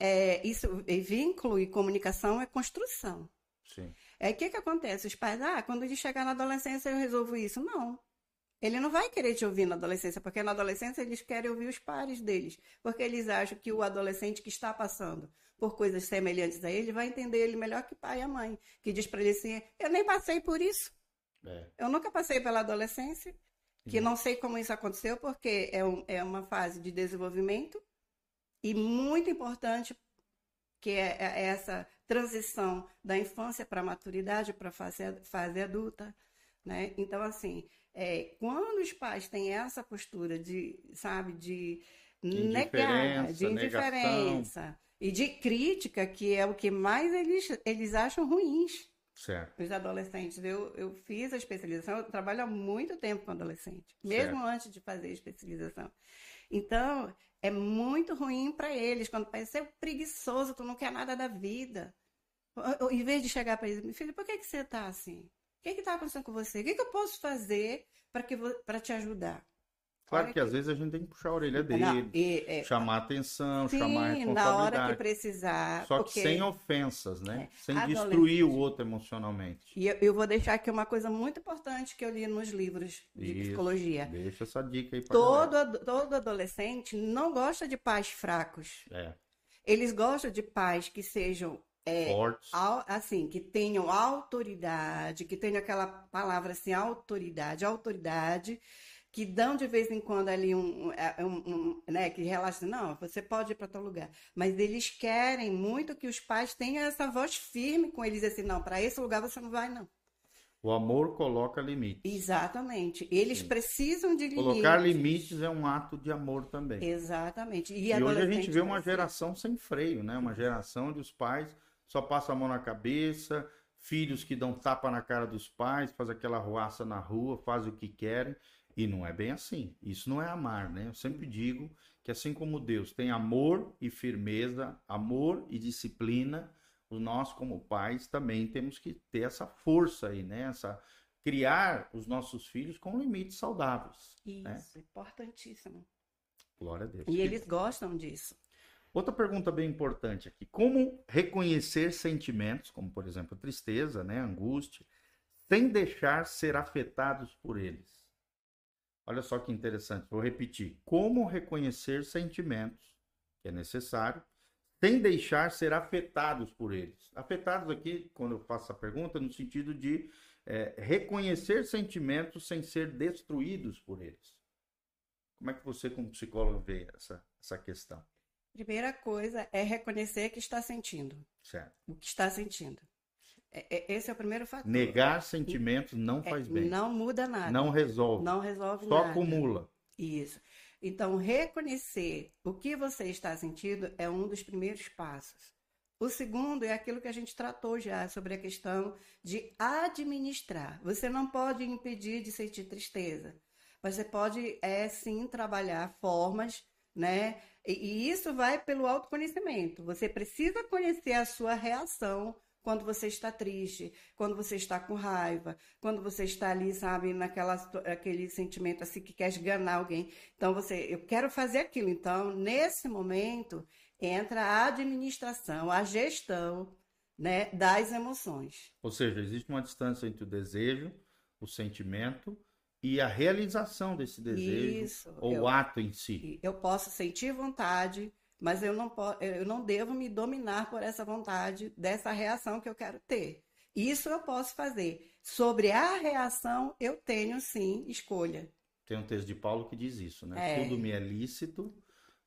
é, isso, e vínculo e comunicação é construção. Sim. Aí o que, que acontece? Os pais, ah, quando ele chegar na adolescência eu resolvo isso. Não. Ele não vai querer te ouvir na adolescência, porque na adolescência eles querem ouvir os pares deles. Porque eles acham que o adolescente que está passando por coisas semelhantes a ele vai entender ele melhor que pai e a mãe. Que diz para ele assim: eu nem passei por isso. É. Eu nunca passei pela adolescência, que Sim. não sei como isso aconteceu, porque é, um- é uma fase de desenvolvimento e muito importante, que é, é essa transição da infância para a maturidade, para a fase, fase adulta. Né? Então, assim, é, quando os pais têm essa postura de, sabe, de negar, de Indiferença, negação. e de crítica, que é o que mais eles, eles acham ruins Certo. os adolescentes. Eu, eu fiz a especialização, eu trabalho há muito tempo com adolescente, mesmo Certo. antes de fazer a especialização. Então, é muito ruim para eles, quando parece ser preguiçoso, tu não quer nada da vida. Em vez de chegar para eles, filho, por que, que você está assim? O que está acontecendo com você? O que, que eu posso fazer para te ajudar? Claro Olha que às vezes a gente tem que puxar a orelha dele, Não, e- é, chamar atenção, sim, chamar a na hora que responsabilidade. precisar. Só que sem ofensas, né? Sem adolescente. destruir o outro emocionalmente. E eu, eu vou deixar aqui uma coisa muito importante que eu li nos livros de Isso. psicologia. Deixa essa dica aí pra Todo, ado- todo adolescente não gosta de pais fracos. É, Eles gostam de pais que sejam, é, fortes. assim, que tenham autoridade, que tenham aquela palavra assim, autoridade, autoridade, que dão de vez em quando ali um, um- é, um- né, que relaxam, não, você pode ir para tal lugar. Mas eles querem muito que os pais tenham essa voz firme com eles, assim, não, para esse lugar você não vai, não. O amor coloca limites. Exatamente. Eles Sim. precisam de Colocar limites. limites é um ato de amor também. Exatamente. E, E hoje a gente vê uma precisa. geração sem freio, né? Uma geração onde os pais só passam a mão na cabeça, filhos que dão tapa na cara dos pais, fazem aquela ruaça na rua, fazem o que querem. E não é bem assim. Isso não é amar, né? Eu sempre digo que assim como Deus tem amor e firmeza, amor e disciplina, nós como pais também temos que ter essa força aí, né? Essa criar os nossos filhos com limites saudáveis. né? Isso, importantíssimo. Glória a Deus. E eles gostam disso. Outra pergunta bem importante aqui: como reconhecer sentimentos, como por exemplo tristeza, né, angústia, sem deixar ser afetados por eles? Olha só que interessante, vou repetir: como reconhecer sentimentos, que é necessário, sem deixar ser afetados por eles? Afetados aqui, quando eu faço essa pergunta, no sentido de é, reconhecer sentimentos sem ser destruídos por eles. Como é que você, como psicólogo, vê essa, essa questão? Primeira coisa é reconhecer que está sentindo. Certo. O que está sentindo. É- é- esse é o primeiro fator. Negar sentimentos não É, faz bem. Não muda nada. Não resolve. Não resolve Só nada. acumula. Isso. Então, reconhecer o que você está sentindo é um dos primeiros passos. O segundo é aquilo que a gente tratou já sobre a questão de administrar. Você não pode impedir de sentir tristeza, Você pode, é, sim, trabalhar formas, né? E, isso vai pelo autoconhecimento. Você precisa conhecer a sua reação quando você está triste, quando você está com raiva, quando você está ali, sabe, naquela aquele sentimento assim que quer esganar alguém. Então você, eu quero fazer aquilo. Então, nesse momento, entra a administração, a gestão, né, das emoções. Ou seja, existe uma distância entre o desejo, o sentimento e a realização desse desejo Isso, ou eu, o ato em si. Eu posso sentir vontade, mas eu não, eu não devo me dominar por essa vontade, dessa reação que eu quero ter. Isso eu posso fazer. Sobre a reação, eu tenho sim escolha. Tem um texto de Paulo que diz isso, né? É. Tudo me é lícito,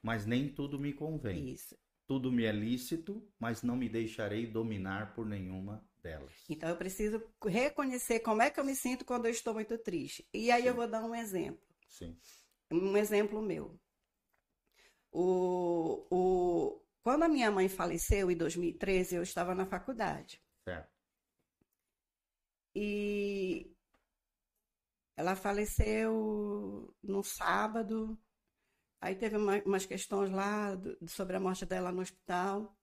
mas nem tudo me convém. Isso. Tudo me é lícito, mas não me deixarei dominar por nenhuma delas. Então eu preciso reconhecer como é que eu me sinto quando eu estou muito triste. E aí Sim. eu vou dar um exemplo. Sim. Um exemplo meu. O, o, quando a minha mãe faleceu em 2013, eu estava na faculdade. Certo. E ela faleceu no sábado. Aí teve uma, umas questões lá do, sobre a morte dela no hospital.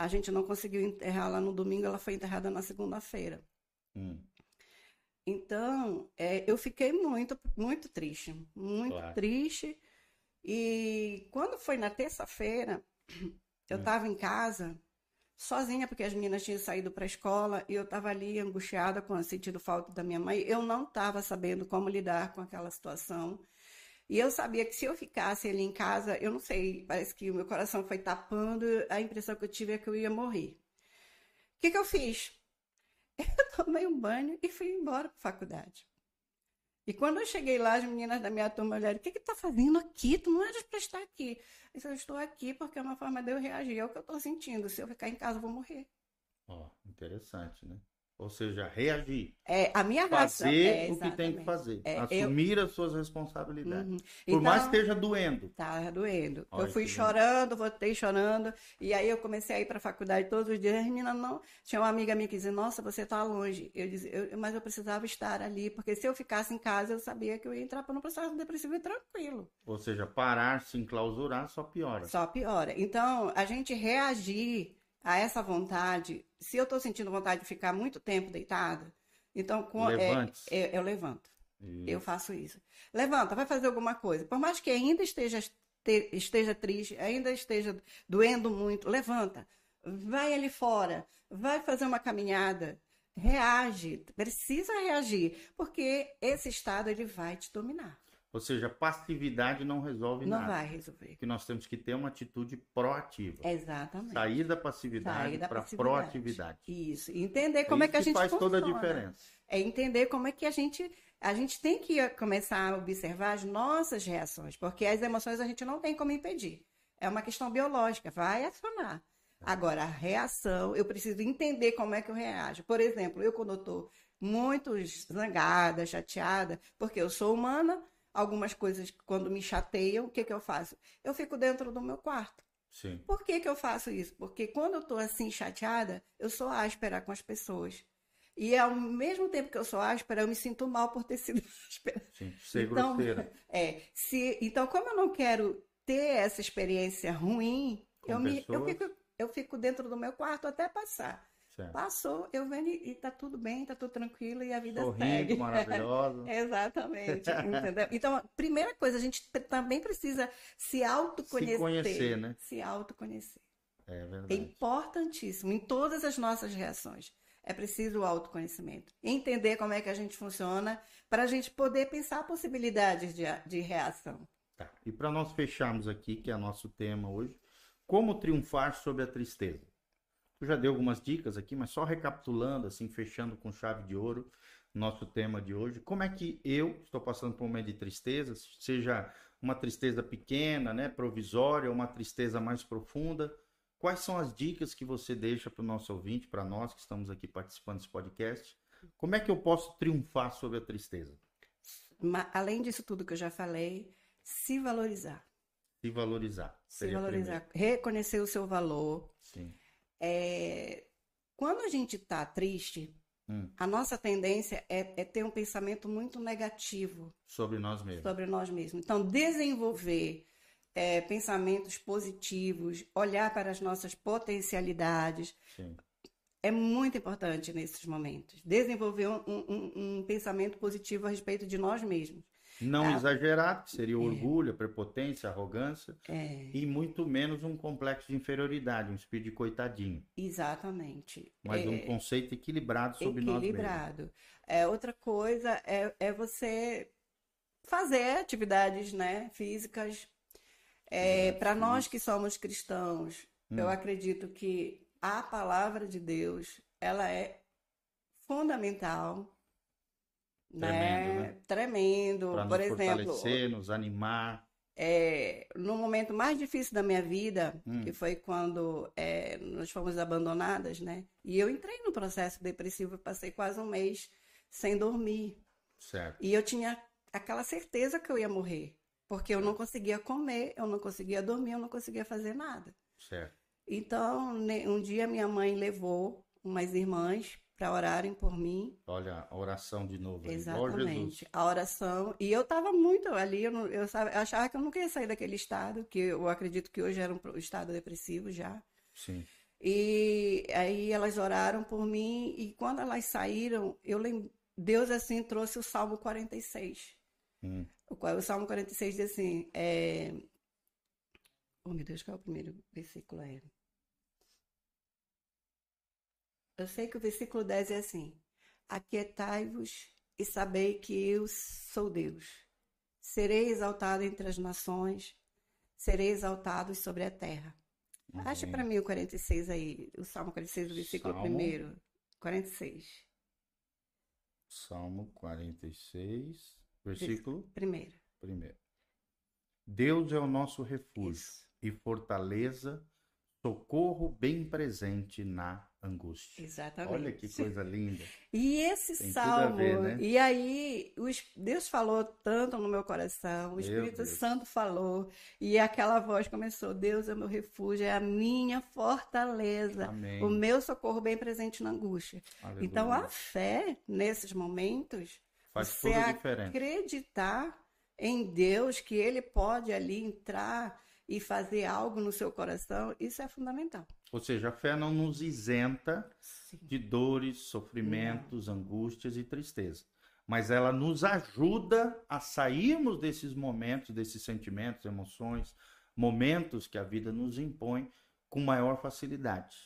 A gente não conseguiu enterrá-la no domingo, ela foi enterrada na segunda-feira. Hum. Então, é, eu fiquei muito, muito triste. Muito claro. triste e quando foi na terça-feira, eu estava hum. em casa, sozinha, porque as meninas tinham saído para a escola, e eu estava ali angustiada com o sentido falta da minha mãe. Eu não estava sabendo como lidar com aquela situação. E eu sabia que se eu ficasse ali em casa, eu não sei, parece que o meu coração foi tapando, a impressão que eu tive é que eu ia morrer. O que, que eu fiz? Eu tomei um banho e fui embora para a faculdade. E quando eu cheguei lá, as meninas da minha turma olharam: o que que tá fazendo aqui? Tu não eras para estar aqui. Eu disse: eu estou aqui porque é uma forma de eu reagir. É o que eu estou sentindo. Se eu ficar em casa, eu vou morrer. Ó, oh, interessante, né? Ou seja, reagir. É, a minha reação. Fazer é, o que tem que fazer. É, Assumir eu... as suas responsabilidades. Uhum. Por então, mais que esteja doendo. Tá doendo. Olha eu fui chorando, voltei chorando. E aí eu comecei a ir para a faculdade todos os dias. As meninas não. Tinha uma amiga minha que dizia: Nossa, você está longe. Eu dizia, eu, mas eu precisava estar ali, porque se eu ficasse em casa, eu sabia que eu ia entrar para um processo depressivo e tranquilo. Ou seja, parar, se enclausurar, só piora. Só piora. Então, a gente reagir a essa vontade, se eu estou sentindo vontade de ficar muito tempo deitada, então é, é, eu levanto. Isso. Eu faço isso. Levanta, vai fazer alguma coisa. Por mais que ainda esteja, te, esteja triste, ainda esteja doendo muito, levanta. Vai ali fora, vai fazer uma caminhada, reage, precisa reagir, porque esse estado ele vai te dominar. Ou seja, passividade não resolve não nada. Não vai resolver. Que nós temos que ter uma atitude proativa. Exatamente. Sair da passividade para proatividade. Isso. entender como é, que a gente faz funciona. toda a diferença. É entender como é que a gente a gente tem que começar a observar as nossas reações, porque as emoções a gente não tem como impedir. É uma questão biológica, vai acionar. Agora, a reação, eu preciso entender como é que eu reajo. Por exemplo, eu quando estou muito zangada, chateada, porque eu sou humana, algumas coisas quando me chateiam, o que, que eu faço? Eu fico dentro do meu quarto. Sim. Por que, que eu faço isso? Porque quando eu estou assim chateada, eu sou áspera com as pessoas. E ao mesmo tempo que eu sou áspera, eu me sinto mal por ter sido áspera. Sim, ser então, grosseira. É, se, então, como eu não quero ter essa experiência ruim, eu, me, eu, fico, eu fico dentro do meu quarto até passar. Certo. Passou, eu venho e tá tudo bem, tá tudo tranquilo e a vida Sorrindo, segue. maravilhosa. Exatamente, entendeu? Então, primeira coisa, a gente também precisa se autoconhecer. Se conhecer, né? Se autoconhecer. É verdade. É importantíssimo em todas as nossas reações. É preciso o autoconhecimento. Entender como é que a gente funciona para a gente poder pensar possibilidades de, de reação. Tá. E para nós fecharmos aqui, que é nosso tema hoje, como triunfar sobre a tristeza? Tu já deu algumas dicas aqui, mas só recapitulando, assim, fechando com chave de ouro, nosso tema de hoje. Como é que eu estou passando por um momento de tristeza, seja uma tristeza pequena, né, provisória, ou uma tristeza mais profunda? Quais são as dicas que você deixa para o nosso ouvinte, para nós que estamos aqui participando desse podcast? Como é que eu posso triunfar sobre a tristeza? Além disso tudo que eu já falei, se valorizar. Se valorizar. Se valorizar. Reconhecer o seu valor. Sim é, quando a gente está triste, hum. a nossa tendência é, é, ter um pensamento muito negativo sobre nós mesmos. Sobre nós mesmos. Então, desenvolver é, pensamentos positivos, olhar para as nossas potencialidades. Sim. É muito importante nesses momentos. Desenvolver um, um, um pensamento positivo a respeito de nós mesmos. Não ah, exagerado, que seria o é. orgulho, a prepotência, a arrogância. É. E muito menos um complexo de inferioridade, um espírito de coitadinho. Exatamente. Mas é, um conceito equilibrado sobre equilibrado. nós mesmos. Equilibrado. É, outra coisa é, é você fazer atividades né, físicas. É, Para nós que somos cristãos, hum. eu acredito que a palavra de Deus ela é fundamental Tremendo, né? né? Tremendo. Pra Por nos exemplo, fortalecer, nos animar. É, no momento mais difícil da minha vida, hum. que foi quando é, nós fomos abandonadas, né? E eu entrei no processo depressivo, passei quase um mês sem dormir. Certo. E eu tinha aquela certeza que eu ia morrer, porque eu não conseguia comer, eu não conseguia dormir, eu não conseguia fazer nada. Certo. Então, um dia minha mãe levou umas irmãs para orarem por mim. Olha, a oração de novo. Exatamente. A oração. E eu estava muito ali, eu, não, eu, eu, achava que eu nunca ia sair daquele estado, que eu acredito que hoje era um estado depressivo já. Sim. E aí elas oraram por mim, e quando elas saíram, eu lem... Deus assim trouxe o Salmo 46. Hum. O, o Salmo 46 diz assim: é... Oh meu Deus, qual é o primeiro versículo? É? Eu sei que o versículo 10 é assim: Aquietai-vos e sabei que eu sou Deus. Serei exaltado entre as nações, serei exaltado sobre a terra. Uhum. Acha para mim o 46 aí, o Salmo 46, o versículo Salmo... 1. 46. Salmo 46, versículo primeiro. Primeiro. Deus é o nosso refúgio Isso. e fortaleza, socorro bem presente na angústia. Exatamente. Olha que coisa linda. E esse Tem salmo, ver, né? e aí Deus falou tanto no meu coração, o meu Espírito Deus. Santo falou, e aquela voz começou: Deus é o meu refúgio, é a minha fortaleza, Amém. o meu socorro bem presente na angústia. Aleluia. Então a fé nesses momentos faz você acreditar em Deus que Ele pode ali entrar e fazer algo no seu coração, isso é fundamental. Ou seja, a fé não nos isenta Sim. de dores, sofrimentos, não. angústias e tristeza. Mas ela nos ajuda a sairmos desses momentos, desses sentimentos, emoções, momentos que a vida nos impõe com maior facilidade.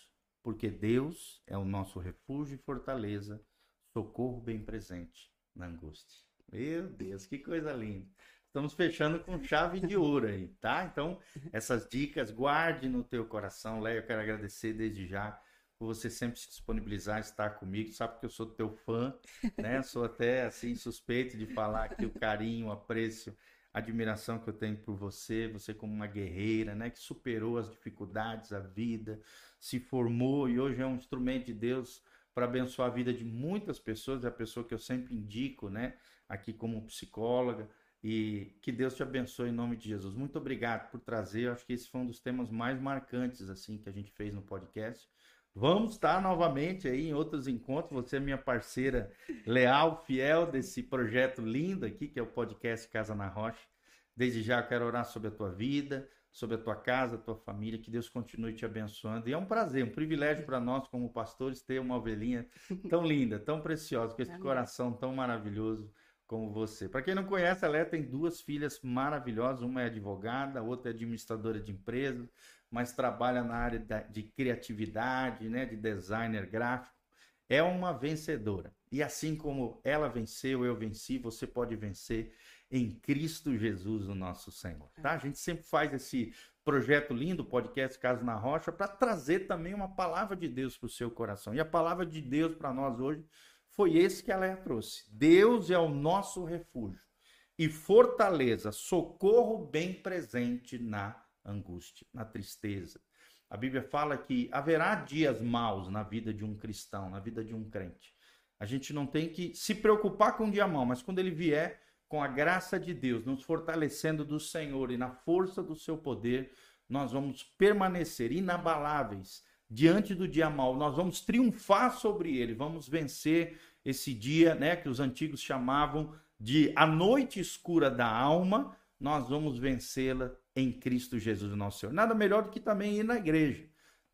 Porque Deus é o nosso refúgio e fortaleza, socorro bem presente na angústia. Meu Deus, que coisa linda. Estamos fechando com chave de ouro aí, tá? Então, essas dicas, guarde no teu coração. Léo, eu quero agradecer desde já por você sempre se disponibilizar, estar comigo. Sabe que eu sou teu fã, né? Sou até, assim, suspeito de falar aqui o carinho, o apreço, a admiração que eu tenho por você. Você como uma guerreira, né? Que superou as dificuldades, a vida, se formou e hoje é um instrumento de Deus para abençoar a vida de muitas pessoas. É a pessoa que eu sempre indico, né? Aqui como psicóloga e que Deus te abençoe em nome de Jesus. Muito obrigado por trazer. Eu acho que esse foi um dos temas mais marcantes assim que a gente fez no podcast. Vamos estar novamente aí em outros encontros. Você é minha parceira leal, fiel desse projeto lindo aqui, que é o podcast Casa na Rocha. Desde já eu quero orar sobre a tua vida, sobre a tua casa, a tua família. Que Deus continue te abençoando. E é um prazer, um privilégio para nós, como pastores, ter uma ovelhinha tão linda, tão preciosa, com esse coração tão maravilhoso como você. Para quem não conhece, a tem duas filhas maravilhosas, uma é advogada, a outra é administradora de empresas, mas trabalha na área de criatividade, né, de designer gráfico. É uma vencedora. E assim como ela venceu, eu venci, você pode vencer em Cristo Jesus, o nosso Senhor. Tá? A gente sempre faz esse projeto lindo, podcast Casa na Rocha, para trazer também uma palavra de Deus para o seu coração. E a palavra de Deus para nós hoje foi esse que a Leia trouxe. Deus é o nosso refúgio e fortaleza, socorro bem presente na angústia, na tristeza. A Bíblia fala que haverá dias maus na vida de um cristão, na vida de um crente. A gente não tem que se preocupar com o dia mau, mas quando ele vier, com a graça de Deus, nos fortalecendo do Senhor e na força do seu poder, nós vamos permanecer inabaláveis diante do dia mal. Nós vamos triunfar sobre ele, vamos vencer esse dia, né, que os antigos chamavam de a noite escura da alma, nós vamos vencê-la em Cristo Jesus, nosso Senhor. Nada melhor do que também ir na igreja,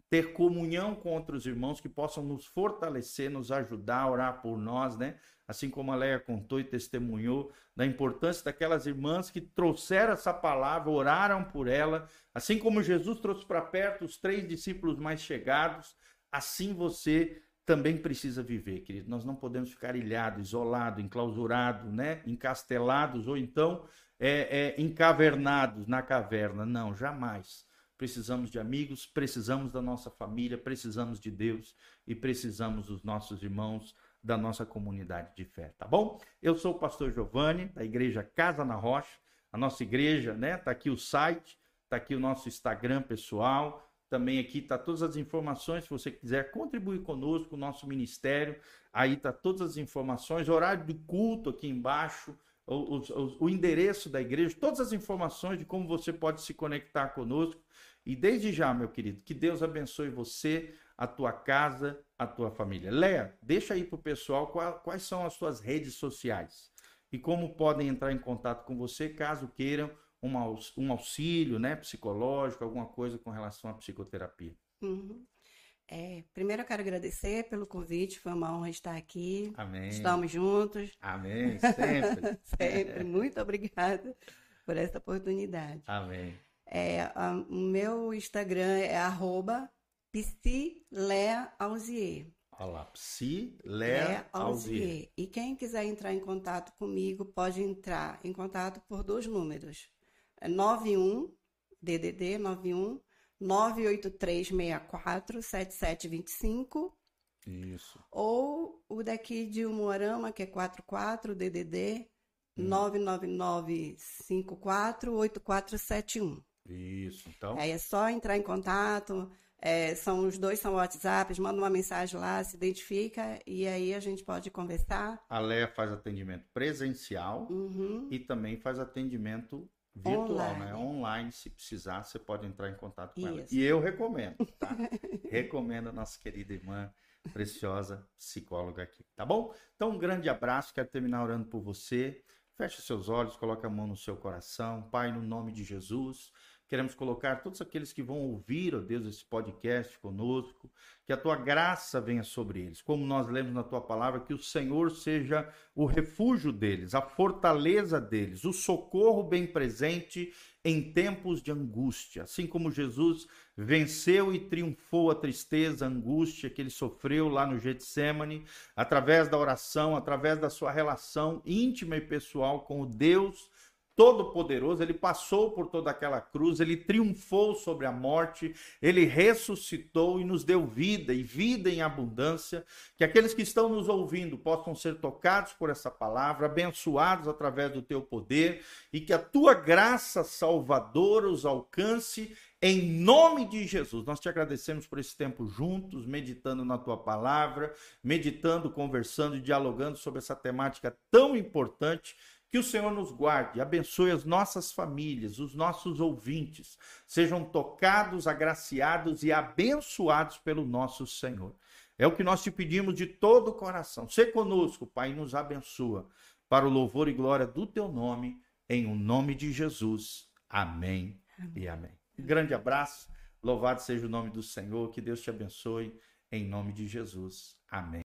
ter comunhão com outros irmãos que possam nos fortalecer, nos ajudar a orar por nós, né? Assim como a Leia contou e testemunhou da importância daquelas irmãs que trouxeram essa palavra, oraram por ela, assim como Jesus trouxe para perto os três discípulos mais chegados, assim você também precisa viver, querido. Nós não podemos ficar ilhados, isolados, enclausurados, né? encastelados ou então é, é, encavernados na caverna. Não, jamais. Precisamos de amigos, precisamos da nossa família, precisamos de Deus e precisamos dos nossos irmãos da nossa comunidade de fé, tá bom? Eu sou o pastor Giovanni, da igreja Casa na Rocha. A nossa igreja, né? Tá aqui o site, tá aqui o nosso Instagram pessoal, também aqui está todas as informações, se você quiser contribuir conosco, o nosso ministério, aí está todas as informações, horário de culto aqui embaixo, o, o, o, endereço da igreja, todas as informações de como você pode se conectar conosco. E desde já, meu querido, que Deus abençoe você, a tua casa, a tua família. Léa, deixa aí para o pessoal qual, quais são as suas redes sociais e como podem entrar em contato com você caso queiram uma, um auxílio né, psicológico, alguma coisa com relação à psicoterapia. Uhum. É, primeiro eu quero agradecer pelo convite, foi uma honra estar aqui. Amém. Estamos juntos. Amém, sempre. sempre. Muito obrigada por essa oportunidade. Amém. É, a, o meu Instagram é arroba psileauzier. Olha lá, psileauzier. E quem quiser entrar em contato comigo, pode entrar em contato por dois números. 91 DDD 91 98364 7725. Isso. Ou o daqui de Umuarama, que é 44 DDD hum. 99954 8471. Isso, então. Aí é só entrar em contato. É, são os dois são WhatsApps, manda uma mensagem lá, se identifica e aí a gente pode conversar. A Leia faz atendimento presencial uhum. e também faz atendimento virtual, Online. né? Online, se precisar, você pode entrar em contato com Isso. ela. E eu recomendo, tá? recomendo a nossa querida irmã preciosa psicóloga aqui, tá bom? Então, um grande abraço, quero terminar orando por você. Feche seus olhos, coloque a mão no seu coração. Pai, no nome de Jesus, Queremos colocar todos aqueles que vão ouvir, ó oh Deus, esse podcast conosco, que a tua graça venha sobre eles. Como nós lemos na tua palavra, que o Senhor seja o refúgio deles, a fortaleza deles, o socorro bem presente em tempos de angústia. Assim como Jesus venceu e triunfou a tristeza, a angústia que ele sofreu lá no Getsemane, através da oração, através da sua relação íntima e pessoal com o Deus Todo-Poderoso, ele passou por toda aquela cruz, ele triunfou sobre a morte, ele ressuscitou e nos deu vida e vida em abundância. Que aqueles que estão nos ouvindo possam ser tocados por essa palavra, abençoados através do teu poder e que a tua graça salvadora os alcance em nome de Jesus. Nós te agradecemos por esse tempo juntos, meditando na tua palavra, meditando, conversando e dialogando sobre essa temática tão importante que o Senhor nos guarde, abençoe as nossas famílias, os nossos ouvintes, sejam tocados, agraciados e abençoados pelo nosso Senhor. É o que nós te pedimos de todo o coração. Se conosco, Pai, nos abençoa, para o louvor e glória do teu nome, em o nome de Jesus. Amém, amém. e amém. Um grande abraço, louvado seja o nome do Senhor, que Deus te abençoe, em nome de Jesus. Amém.